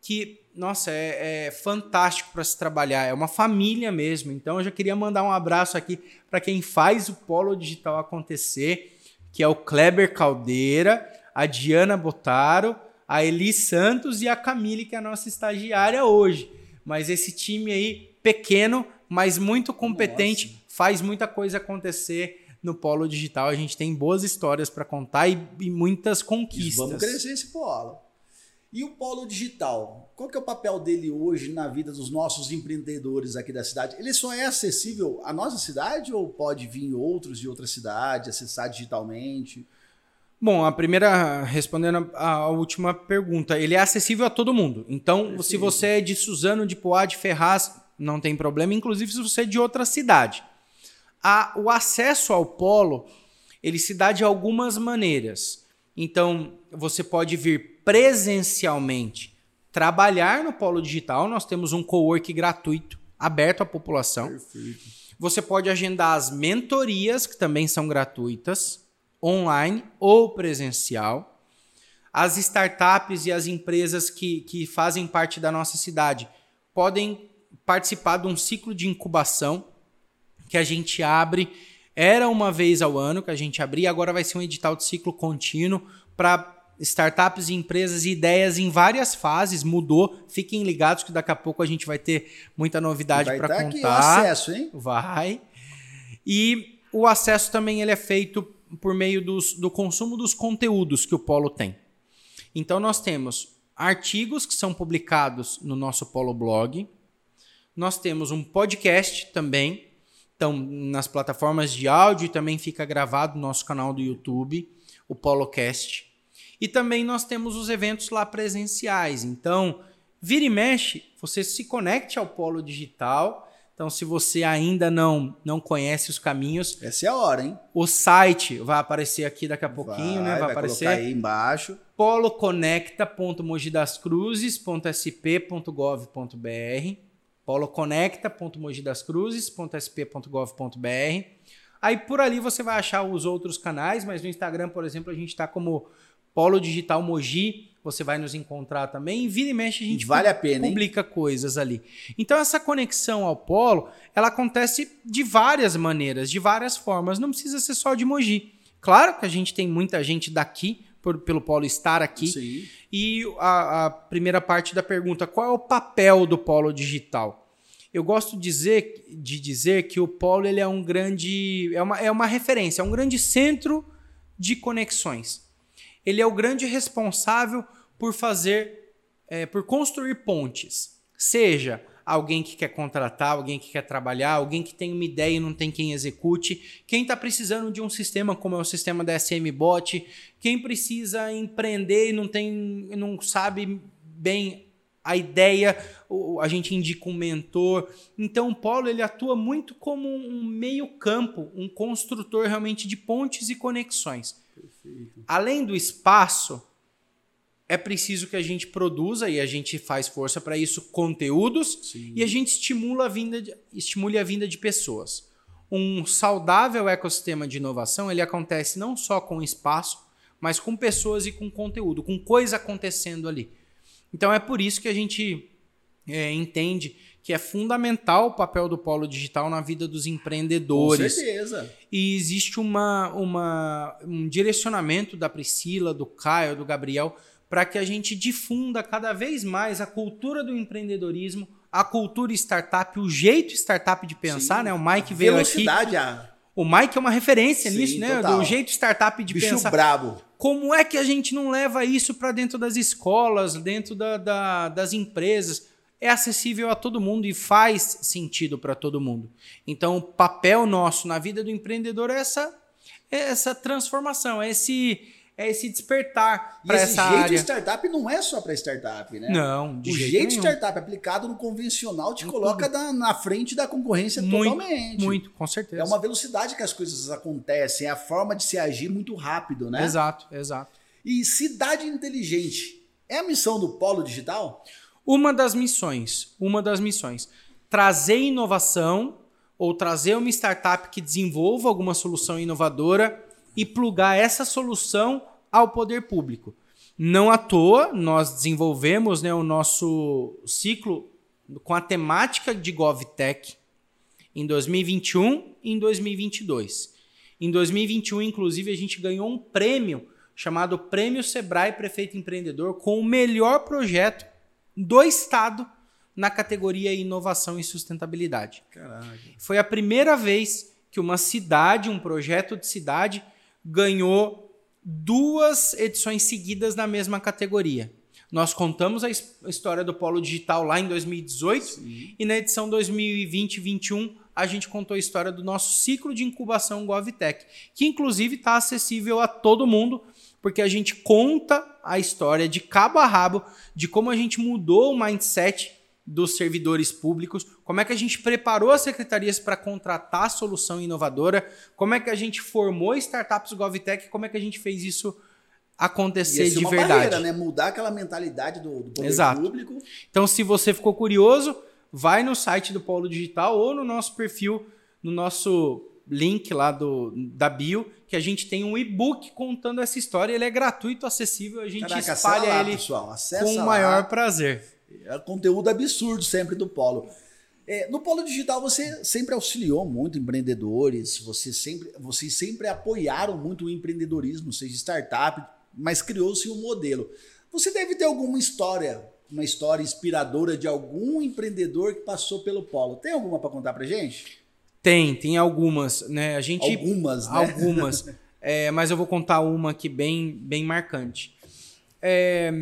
que, nossa, é, é fantástico para se trabalhar, é uma família mesmo. Então eu já queria mandar um abraço aqui para quem faz o polo digital acontecer, que é o Kleber Caldeira, a Diana Botaro, a Eli Santos e a Camille, que é a nossa estagiária hoje. Mas esse time aí, pequeno, mas muito competente, nossa. faz muita coisa acontecer no polo digital. A gente tem boas histórias para contar e, e, muitas conquistas. Vamos crescer esse polo. E o polo digital? Qual que é o papel dele hoje na vida dos nossos empreendedores aqui da cidade? Ele só é acessível à nossa cidade ou pode vir outros de outras cidades, acessar digitalmente? Bom, a primeira, respondendo a, última pergunta, ele é acessível a todo mundo. Então, se você é de Suzano, de Poá, de Ferraz, não tem problema, inclusive se você é de outra cidade. A, o acesso ao polo, ele se dá de algumas maneiras. Então, você pode vir presencialmente trabalhar no polo digital, nós temos um co-work gratuito, aberto à população. Perfeito. Você pode agendar as mentorias, que também são gratuitas online ou presencial. As startups e as empresas que, que fazem parte da nossa cidade podem participar de um ciclo de incubação que a gente abre. Era uma vez ao ano que a gente abria, agora vai ser um edital de ciclo contínuo para startups e empresas e ideias em várias fases, mudou. Fiquem ligados que daqui a pouco a gente vai ter muita novidade para tá contar. O acesso, hein? Vai. E o acesso também ele é feito por meio dos, do consumo dos conteúdos que o Polo tem. Então nós temos artigos que são publicados no nosso Polo Blog. Nós temos um podcast também, então nas plataformas de áudio também fica gravado no nosso canal do YouTube, o PoloCast. E também nós temos os eventos lá presenciais. Então, vira e mexe, você se conecte ao Polo Digital então, se você ainda não não conhece os caminhos, essa é a hora, hein? O site vai aparecer aqui daqui a pouquinho, vai, né? Vai, vai aparecer aí embaixo. poloconecta.mogidascruzes.sp.gov.br poloconecta.mogidascruzes.sp.gov.br Aí por ali você vai achar os outros canais, mas no Instagram, por exemplo, a gente está como Polo Digital Mogi você vai nos encontrar também. E vira e mexe a gente vale a pena, publica hein? coisas ali. Então essa conexão ao polo, ela acontece de várias maneiras, de várias formas. Não precisa ser só de Mogi. Claro que a gente tem muita gente daqui, por, pelo polo estar aqui. Sim. E a, a primeira parte da pergunta, qual é o papel do polo digital? Eu gosto de dizer, de dizer que o polo ele é um grande. É uma, é uma referência, é um grande centro de conexões ele é o grande responsável por fazer, é, por construir pontes. Seja alguém que quer contratar, alguém que quer trabalhar, alguém que tem uma ideia e não tem quem execute, quem está precisando de um sistema como é o sistema da SM Bot, quem precisa empreender e não tem, não sabe bem a ideia, a gente indica um mentor. Então o Polo ele atua muito como um meio campo, um construtor realmente de pontes e conexões. Perfeito. Além do espaço, é preciso que a gente produza e a gente faz força para isso conteúdos Sim. e a gente estimula a vinda de, estimule a vinda de pessoas. Um saudável ecossistema de inovação ele acontece não só com espaço, mas com pessoas e com conteúdo, com coisa acontecendo ali. Então é por isso que a gente é, entende que é fundamental o papel do polo digital na vida dos empreendedores. Com certeza. E existe uma, uma, um direcionamento da Priscila, do Caio, do Gabriel, para que a gente difunda cada vez mais a cultura do empreendedorismo, a cultura startup, o jeito startup de pensar, Sim. né? O Mike veio Velocidade, aqui. A... O Mike é uma referência Sim, nisso, né? Total. Do jeito startup de Bicho pensar. brabo. Como é que a gente não leva isso para dentro das escolas, dentro da, da, das empresas? É acessível a todo mundo e faz sentido para todo mundo. Então, o papel nosso na vida do empreendedor é essa, é essa transformação, é esse, é esse despertar para essa jeito área. startup não é só para startup, né? Não, de o jeito, jeito nenhum. startup aplicado no convencional te coloca na, na, frente da concorrência muito, totalmente. Muito, com certeza. É uma velocidade que as coisas acontecem, é a forma de se agir muito rápido, né? Exato, exato. E cidade inteligente é a missão do Polo Digital? Uma das missões, uma das missões, trazer inovação ou trazer uma startup que desenvolva alguma solução inovadora e plugar essa solução ao poder público. Não à toa, nós desenvolvemos né, o nosso ciclo com a temática de GovTech em 2021 e em 2022. Em 2021, inclusive, a gente ganhou um prêmio chamado Prêmio Sebrae Prefeito Empreendedor com o melhor projeto do Estado na categoria Inovação e Sustentabilidade. Caraca. Foi a primeira vez que uma cidade, um projeto de cidade, ganhou duas edições seguidas na mesma categoria. Nós contamos a história do Polo Digital lá em 2018 Sim. e na edição 2020-21 a gente contou a história do nosso ciclo de incubação GovTech, que inclusive está acessível a todo mundo porque a gente conta a história de cabo a rabo de como a gente mudou o mindset dos servidores públicos, como é que a gente preparou as secretarias para contratar solução inovadora, como é que a gente formou startups GovTech, como é que a gente fez isso acontecer de verdade. Barreira, né? Mudar aquela mentalidade do, do poder Exato. público. Então, se você ficou curioso, vai no site do Polo Digital ou no nosso perfil, no nosso link lá do, da bio, que a gente tem um e-book contando essa história. Ele é gratuito, acessível, a gente Caraca, espalha lá, ele pessoal, com o maior lá. prazer. É conteúdo absurdo sempre do Polo. É, no Polo Digital você sempre auxiliou muito empreendedores, você sempre, vocês sempre apoiaram muito o empreendedorismo, seja startup, mas criou-se um modelo. Você deve ter alguma história, uma história inspiradora de algum empreendedor que passou pelo polo. Tem alguma para contar para gente? Tem, tem algumas, né? A gente algumas, né? Algumas. é, mas eu vou contar uma aqui bem, bem marcante. É,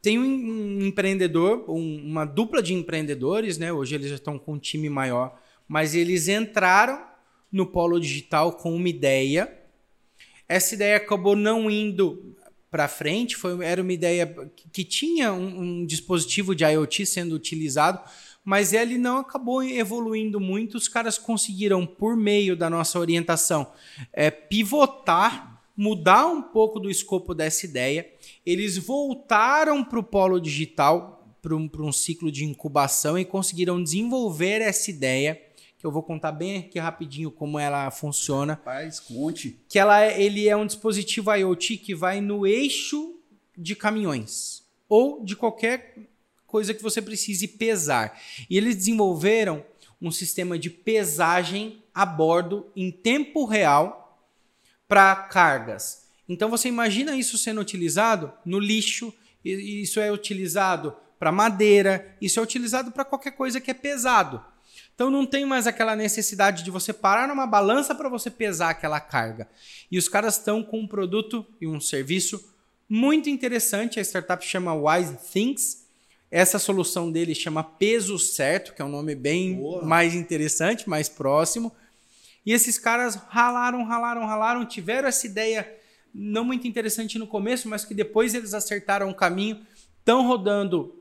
tem um, empreendedor, um, uma dupla de empreendedores, né? Hoje eles já estão com um time maior, mas eles entraram no polo digital com uma ideia. Essa ideia acabou não indo para frente, foi, era uma ideia que, que tinha um, um dispositivo de IoT sendo utilizado, mas ele não acabou evoluindo muito. Os caras conseguiram, por meio da nossa orientação, é, pivotar, mudar um pouco do escopo dessa ideia. Eles voltaram para o polo digital, para um, um ciclo de incubação e conseguiram desenvolver essa ideia que eu vou contar bem aqui rapidinho como ela funciona. Rapaz, conte. Que ela, é, ele é um dispositivo IoT que vai no eixo de caminhões ou de qualquer coisa que você precise pesar. E eles desenvolveram um sistema de pesagem a bordo em tempo real para cargas. Então você imagina isso sendo utilizado no lixo, isso é utilizado para madeira, isso é utilizado para qualquer coisa que é pesado. Então não tem mais aquela necessidade de você parar numa balança para você pesar aquela carga. E os caras estão com um produto e um serviço muito interessante. A startup chama Wise Things essa solução dele chama Peso Certo, que é um nome bem Boa. mais interessante, mais próximo. E esses caras ralaram, ralaram, ralaram, tiveram essa ideia não muito interessante no começo, mas que depois eles acertaram o caminho, estão rodando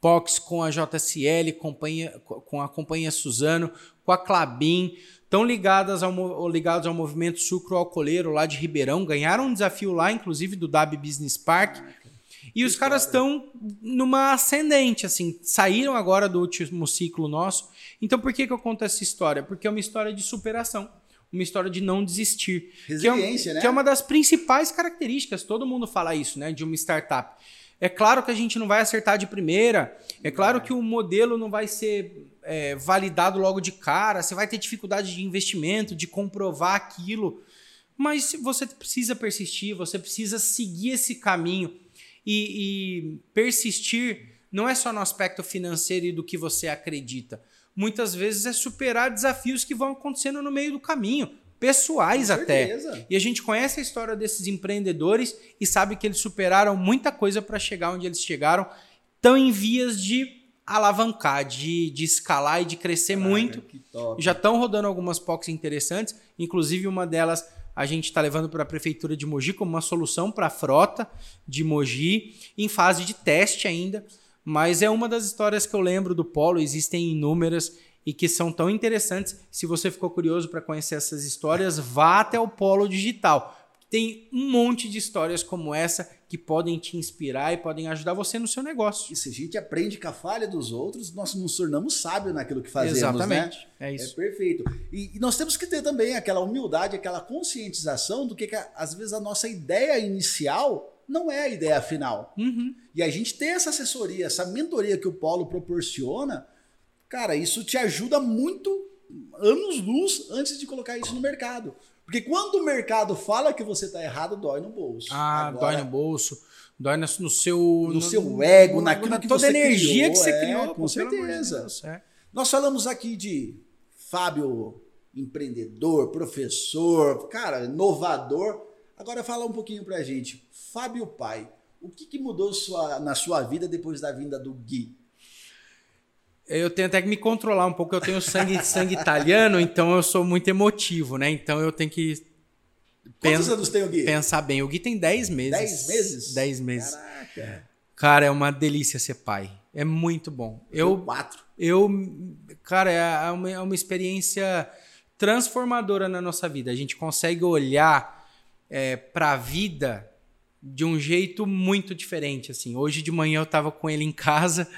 POX com a JCL, companhia, com a companhia Suzano, com a Clabin, estão ligadas ao, ligados ao movimento sucro alcooleiro lá de Ribeirão, ganharam um desafio lá, inclusive do DAB Business Park. E os caras estão numa ascendente, assim, saíram agora do último ciclo nosso. Então por que, que eu conto essa história? Porque é uma história de superação, uma história de não desistir. Resiliência, que é, né? Que é uma das principais características, todo mundo fala isso, né, de uma startup. É claro que a gente não vai acertar de primeira, é claro que o modelo não vai ser é, validado logo de cara, você vai ter dificuldade de investimento, de comprovar aquilo, mas você precisa persistir, você precisa seguir esse caminho e, e persistir não é só no aspecto financeiro e do que você acredita. Muitas vezes é superar desafios que vão acontecendo no meio do caminho, pessoais até. E a gente conhece a história desses empreendedores e sabe que eles superaram muita coisa para chegar onde eles chegaram, estão em vias de alavancar, de, de escalar e de crescer muito. Já estão rodando algumas POCs interessantes, inclusive uma delas a gente está levando para a Prefeitura de Mogi como uma solução para a frota de Mogi, em fase de teste ainda. Mas é uma das histórias que eu lembro do Polo, existem inúmeras e que são tão interessantes. Se você ficou curioso para conhecer essas histórias, vá até o Polo Digital. Tem um monte de histórias como essa que podem te inspirar e podem ajudar você no seu negócio. E se a gente aprende com a falha dos outros, nós nos tornamos sábios naquilo que fazemos, né? Exatamente. Né? É isso. É perfeito. E, e, nós temos que ter também aquela humildade, aquela conscientização do que, que às vezes a nossa ideia inicial não é a ideia final. Uhum. E a gente ter essa assessoria, essa mentoria que o Paulo proporciona, cara, isso te ajuda muito anos luz antes de colocar isso no mercado. Porque quando o mercado fala que você está errado, dói no bolso. Ah, Agora, dói no bolso, dói no, no seu no, no, seu ego, naquilo na, que toda você energia criou, que você é, criou, com certeza. Deus, é. Nós falamos aqui de Fábio empreendedor, professor, cara, inovador. Agora fala um pouquinho pra gente, Fábio pai, o que, que mudou sua, na sua vida depois da vinda do Gui? Eu tenho até que me controlar um pouco, eu tenho sangue, sangue italiano, então eu sou muito emotivo, né? Então eu tenho que. Quantos anos tem o Gui? Pensar bem. O Gui tem 10 meses. 10 meses? 10 meses. Caraca. Cara, é uma delícia ser pai. É muito bom. Eu. Quatro. Eu. Cara, é uma, é uma experiência transformadora na nossa vida. A gente consegue olhar é, para a vida de um jeito muito diferente. Assim, hoje de manhã eu estava com ele em casa.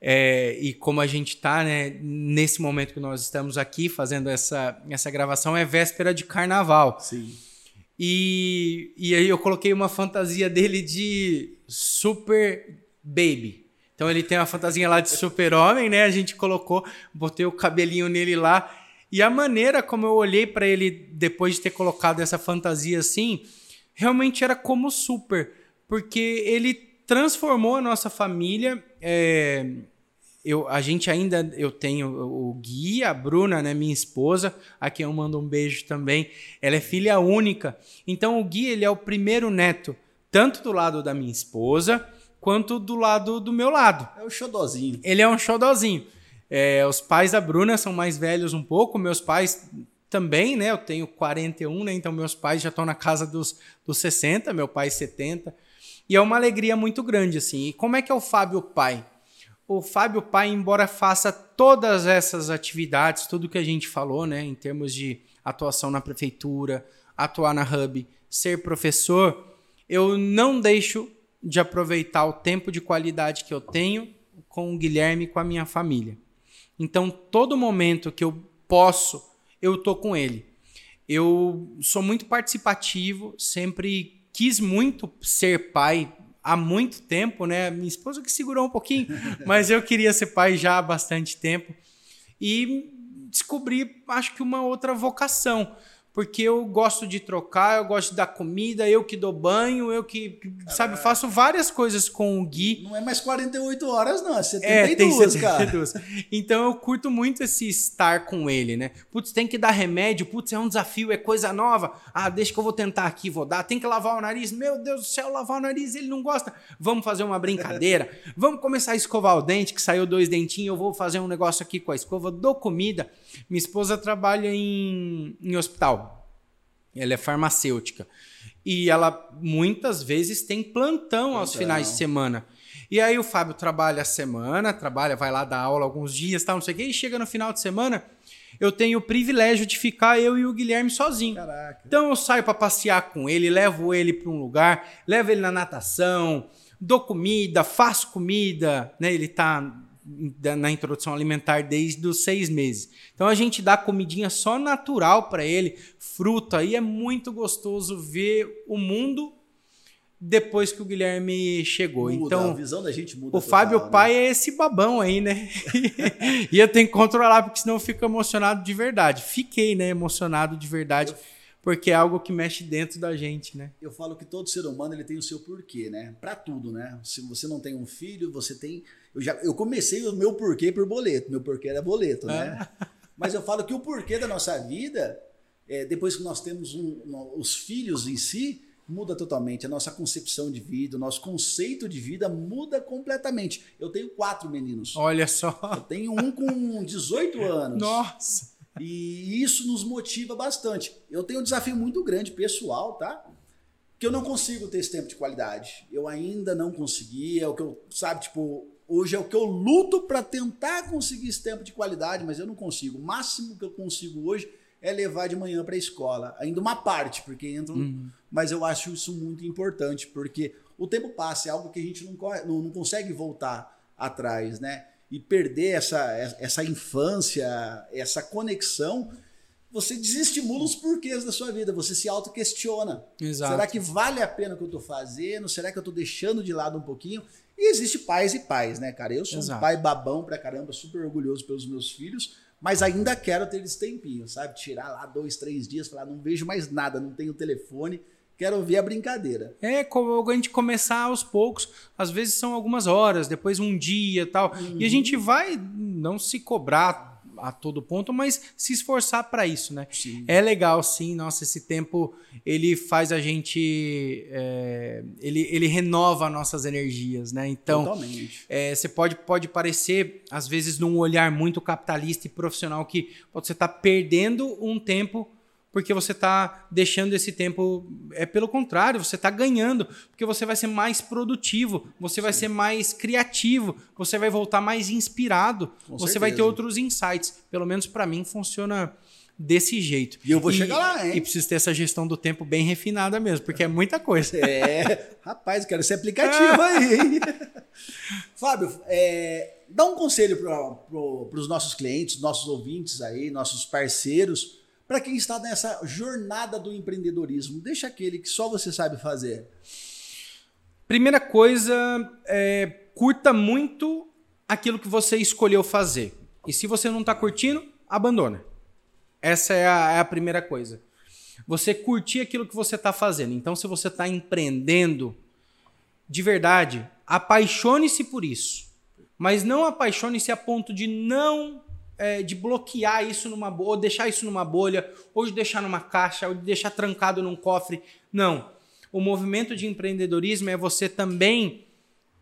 É, e como a gente está, né, nesse momento que nós estamos aqui fazendo essa, essa gravação, é véspera de carnaval. Sim. E, e aí eu coloquei uma fantasia dele de super baby. Então ele tem uma fantasia lá de super-homem, né? A gente colocou, botei o cabelinho nele lá. E a maneira como eu olhei para ele depois de ter colocado essa fantasia assim, realmente era como super, porque ele transformou a nossa família. É, eu, a gente ainda, eu tenho o Gui, a Bruna, né, minha esposa, a quem eu mando um beijo também. Ela é filha única. Então o Gui, ele é o primeiro neto, tanto do lado da minha esposa, quanto do lado do meu lado. É o xodozinho. Ele é um xodozinho. É, os pais da Bruna são mais velhos um pouco, meus pais também, né? Eu tenho 41, né? Então meus pais já estão na casa dos, dos 60, meu pai 70. E é uma alegria muito grande, assim. E como é que é o Fábio pai? O Fábio pai, embora faça todas essas atividades, tudo que a gente falou, né? Em termos de atuação na prefeitura, atuar na Hub, ser professor, eu não deixo de aproveitar o tempo de qualidade que eu tenho com o Guilherme e com a minha família. Então, todo momento que eu posso eu tô com ele. Eu sou muito participativo, sempre quis muito ser pai há muito tempo, né? Minha esposa que segurou um pouquinho, mas eu queria ser pai já há bastante tempo. E descobri, acho que uma outra vocação porque eu gosto de trocar, eu gosto de dar comida, eu que dou banho, eu que, sabe, faço várias coisas com o Gui. Não é mais 48 horas, não, é 72, é, tem 72. cara. Então eu curto muito esse estar com ele, né? Putz, tem que dar remédio, putz, é um desafio, é coisa nova. Ah, deixa que eu vou tentar aqui, vou dar. Tem que lavar o nariz. Meu Deus do céu, lavar o nariz, ele não gosta. Vamos fazer uma brincadeira. Vamos começar a escovar o dente, que saiu dois dentinhos, eu vou fazer um negócio aqui com a escova, dou comida. Minha esposa trabalha em, em hospital. Ela é farmacêutica. E ela muitas vezes tem plantão aos finais de semana. E aí o Fábio trabalha a semana, trabalha, vai lá dar aula alguns dias, tal, não sei o quê, e chega no final de semana, eu tenho o privilégio de ficar eu e o Guilherme sozinho. Caraca. Então eu saio para passear com ele, levo ele para um lugar, levo ele na natação, dou comida, faço comida, né? Ele tá na introdução alimentar desde os seis meses. Então a gente dá comidinha só natural para ele, fruta, e é muito gostoso ver o mundo depois que o Guilherme chegou. Muda, então, a visão da gente muda. O total, Fábio né? pai é esse babão aí, né? e eu tenho que controlar porque senão eu fico emocionado de verdade. Fiquei, né, emocionado de verdade. Eu porque é algo que mexe dentro da gente, né? Eu falo que todo ser humano ele tem o seu porquê, né? Para tudo, né? Se você não tem um filho, você tem. Eu já eu comecei o meu porquê por boleto. Meu porquê era boleto, né? Ah. Mas eu falo que o porquê da nossa vida, é, depois que nós temos um, um, os filhos em si, muda totalmente. A nossa concepção de vida, o nosso conceito de vida muda completamente. Eu tenho quatro meninos. Olha só. Eu tenho um com 18 anos. Nossa. E isso nos motiva bastante. Eu tenho um desafio muito grande pessoal, tá? Que eu não consigo ter esse tempo de qualidade. Eu ainda não consegui. É o que eu, sabe, tipo, hoje é o que eu luto para tentar conseguir esse tempo de qualidade, mas eu não consigo. O máximo que eu consigo hoje é levar de manhã para a escola. Ainda uma parte, porque entram. Uhum. Mas eu acho isso muito importante, porque o tempo passa, é algo que a gente não, não, não consegue voltar atrás, né? E perder essa, essa infância, essa conexão, você desestimula os porquês da sua vida, você se auto-questiona. Será que vale a pena o que eu estou fazendo? Será que eu estou deixando de lado um pouquinho? E existe pais e pais, né, cara? Eu sou Exato. um pai babão pra caramba, super orgulhoso pelos meus filhos, mas ainda quero ter esse tempinho, sabe? Tirar lá dois, três dias, falar, não vejo mais nada, não tenho telefone, Quero ouvir a brincadeira. É, a gente começar aos poucos. Às vezes são algumas horas, depois um dia tal. Uhum. E a gente vai não se cobrar a todo ponto, mas se esforçar para isso, né? Sim. É legal, sim. Nossa, esse tempo ele faz a gente, é, ele, ele renova nossas energias, né? Então, Totalmente. É, você pode, pode parecer às vezes num olhar muito capitalista e profissional que você está perdendo um tempo porque você está deixando esse tempo. É pelo contrário, você está ganhando, porque você vai ser mais produtivo, você Sim. vai ser mais criativo, você vai voltar mais inspirado, Com você certeza. vai ter outros insights. Pelo menos para mim funciona desse jeito. E eu vou e, chegar lá, hein? E preciso ter essa gestão do tempo bem refinada mesmo, porque é muita coisa. É, rapaz, quero ser aplicativo aí, hein? Fábio, é, dá um conselho para pro, os nossos clientes, nossos ouvintes aí, nossos parceiros para quem está nessa jornada do empreendedorismo, deixa aquele que só você sabe fazer. Primeira coisa, é, curta muito aquilo que você escolheu fazer. E se você não está curtindo, abandona. Essa é a, é a, primeira coisa. Você curtir aquilo que você está fazendo. Então, se você está empreendendo, de verdade, apaixone-se por isso. Mas não apaixone-se a ponto de não é, de bloquear isso numa ou deixar isso numa bolha, ou de deixar numa caixa, ou de deixar trancado num cofre. Não. O movimento de empreendedorismo é você também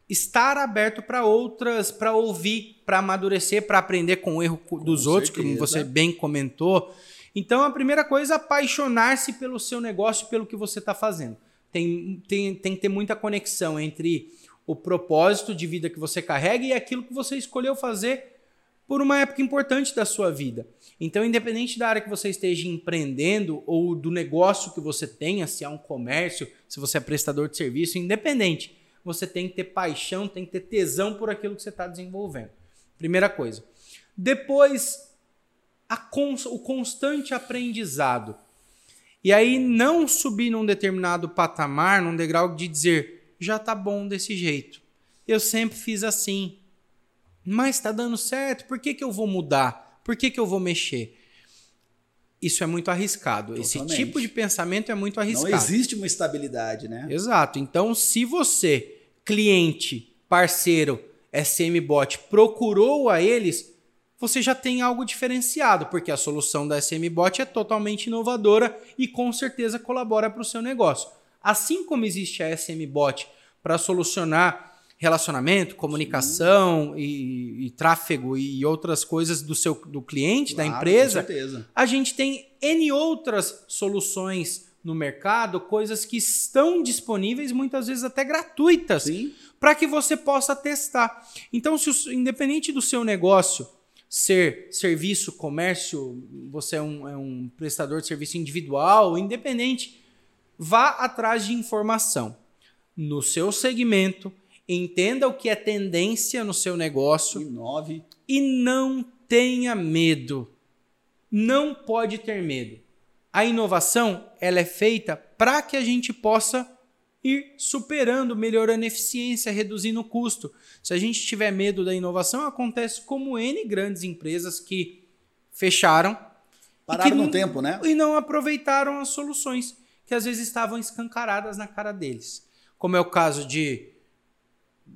estar aberto para outras, para ouvir, para amadurecer, para aprender com o erro dos com outros, certeza. como você bem comentou. Então, a primeira coisa é apaixonar-se pelo seu negócio, pelo que você está fazendo. Tem, tem, tem que ter muita conexão entre o propósito de vida que você carrega e aquilo que você escolheu fazer por uma época importante da sua vida. Então, independente da área que você esteja empreendendo ou do negócio que você tenha, se é um comércio, se você é prestador de serviço, independente, você tem que ter paixão, tem que ter tesão por aquilo que você está desenvolvendo. Primeira coisa. Depois, cons o constante aprendizado. E aí, não subir num determinado patamar, num degrau de dizer, já tá bom desse jeito. Eu sempre fiz assim mas está dando certo, por que, que eu vou mudar? Por que, que eu vou mexer? Isso é muito arriscado. Totalmente. Esse tipo de pensamento é muito arriscado. Não existe uma estabilidade, né? Exato. Então, se você, cliente, parceiro, SMBot, procurou a eles, você já tem algo diferenciado, porque a solução da SMBot é totalmente inovadora e com certeza colabora para o seu negócio. Assim como existe a SMBot para solucionar relacionamento, comunicação e, e, tráfego e outras coisas do seu do cliente, claro, da empresa, a gente tem N outras soluções no mercado, coisas que estão disponíveis, muitas vezes até gratuitas, para que você possa testar. Então, se o, independente do seu negócio ser serviço, comércio, você é um, é um prestador de serviço individual, independente, vá atrás de informação. No seu segmento entenda o que é tendência no seu negócio. Inove. E não tenha medo. Não pode ter medo. A inovação ela é feita para que a gente possa ir superando, melhorando a eficiência, reduzindo o custo. Se a gente tiver medo da inovação, acontece como N grandes empresas que fecharam. Pararam no tempo, né? E não aproveitaram as soluções que às vezes estavam escancaradas na cara deles. Como é o caso de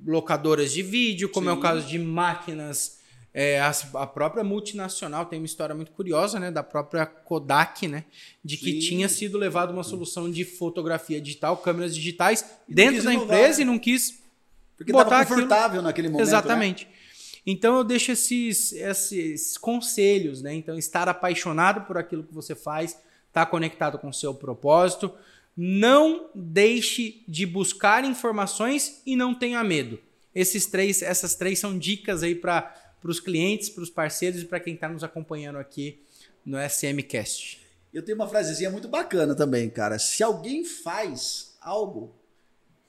locadoras de vídeo, como Sim. é o caso de máquinas. É, a, a, própria multinacional tem uma história muito curiosa, né? Da própria Kodak, né? De que Sim. tinha sido levado uma solução de fotografia digital, câmeras digitais, e dentro da inovar, empresa né? e não quis. Porque estava confortável aquilo. naquele momento. Né? Exatamente. Né? Então eu deixo esses, esses conselhos, né? Então, estar apaixonado por aquilo que você faz, estar tá conectado com o seu propósito. Não deixe de buscar informações e não tenha medo. Esses três, essas três são dicas aí para os clientes, para os parceiros e para quem está nos acompanhando aqui no SMcast. Eu tenho uma frasezinha muito bacana também, cara. Se alguém faz algo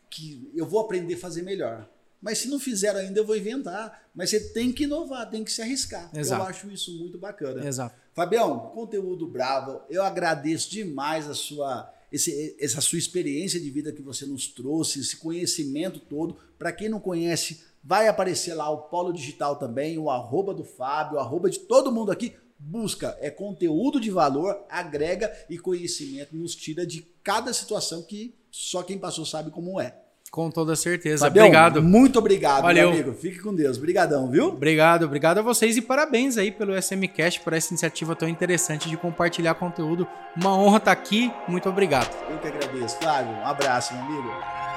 que eu vou aprender a fazer melhor, mas se não fizer ainda eu vou inventar. Mas você tem que inovar, tem que se arriscar. Exato. Eu acho isso muito bacana. Exato. Fabião, conteúdo bravo. Eu agradeço demais a sua esse, essa sua experiência de vida que você nos trouxe, esse conhecimento todo. Para quem não conhece, vai aparecer lá o Polo Digital também, o arroba do Fábio, o arroba de todo mundo aqui. Busca, é conteúdo de valor, agrega e conhecimento nos tira de cada situação que só quem passou sabe como é. Com toda certeza. Fabião, obrigado. Muito obrigado, Valeu. meu amigo. Fique com Deus. Obrigadão, viu? Obrigado, obrigado a vocês e parabéns aí pelo SMCast, por essa iniciativa tão interessante de compartilhar conteúdo. Uma honra estar aqui. Muito obrigado. Eu que agradeço, Flávio. Um abraço, meu amigo.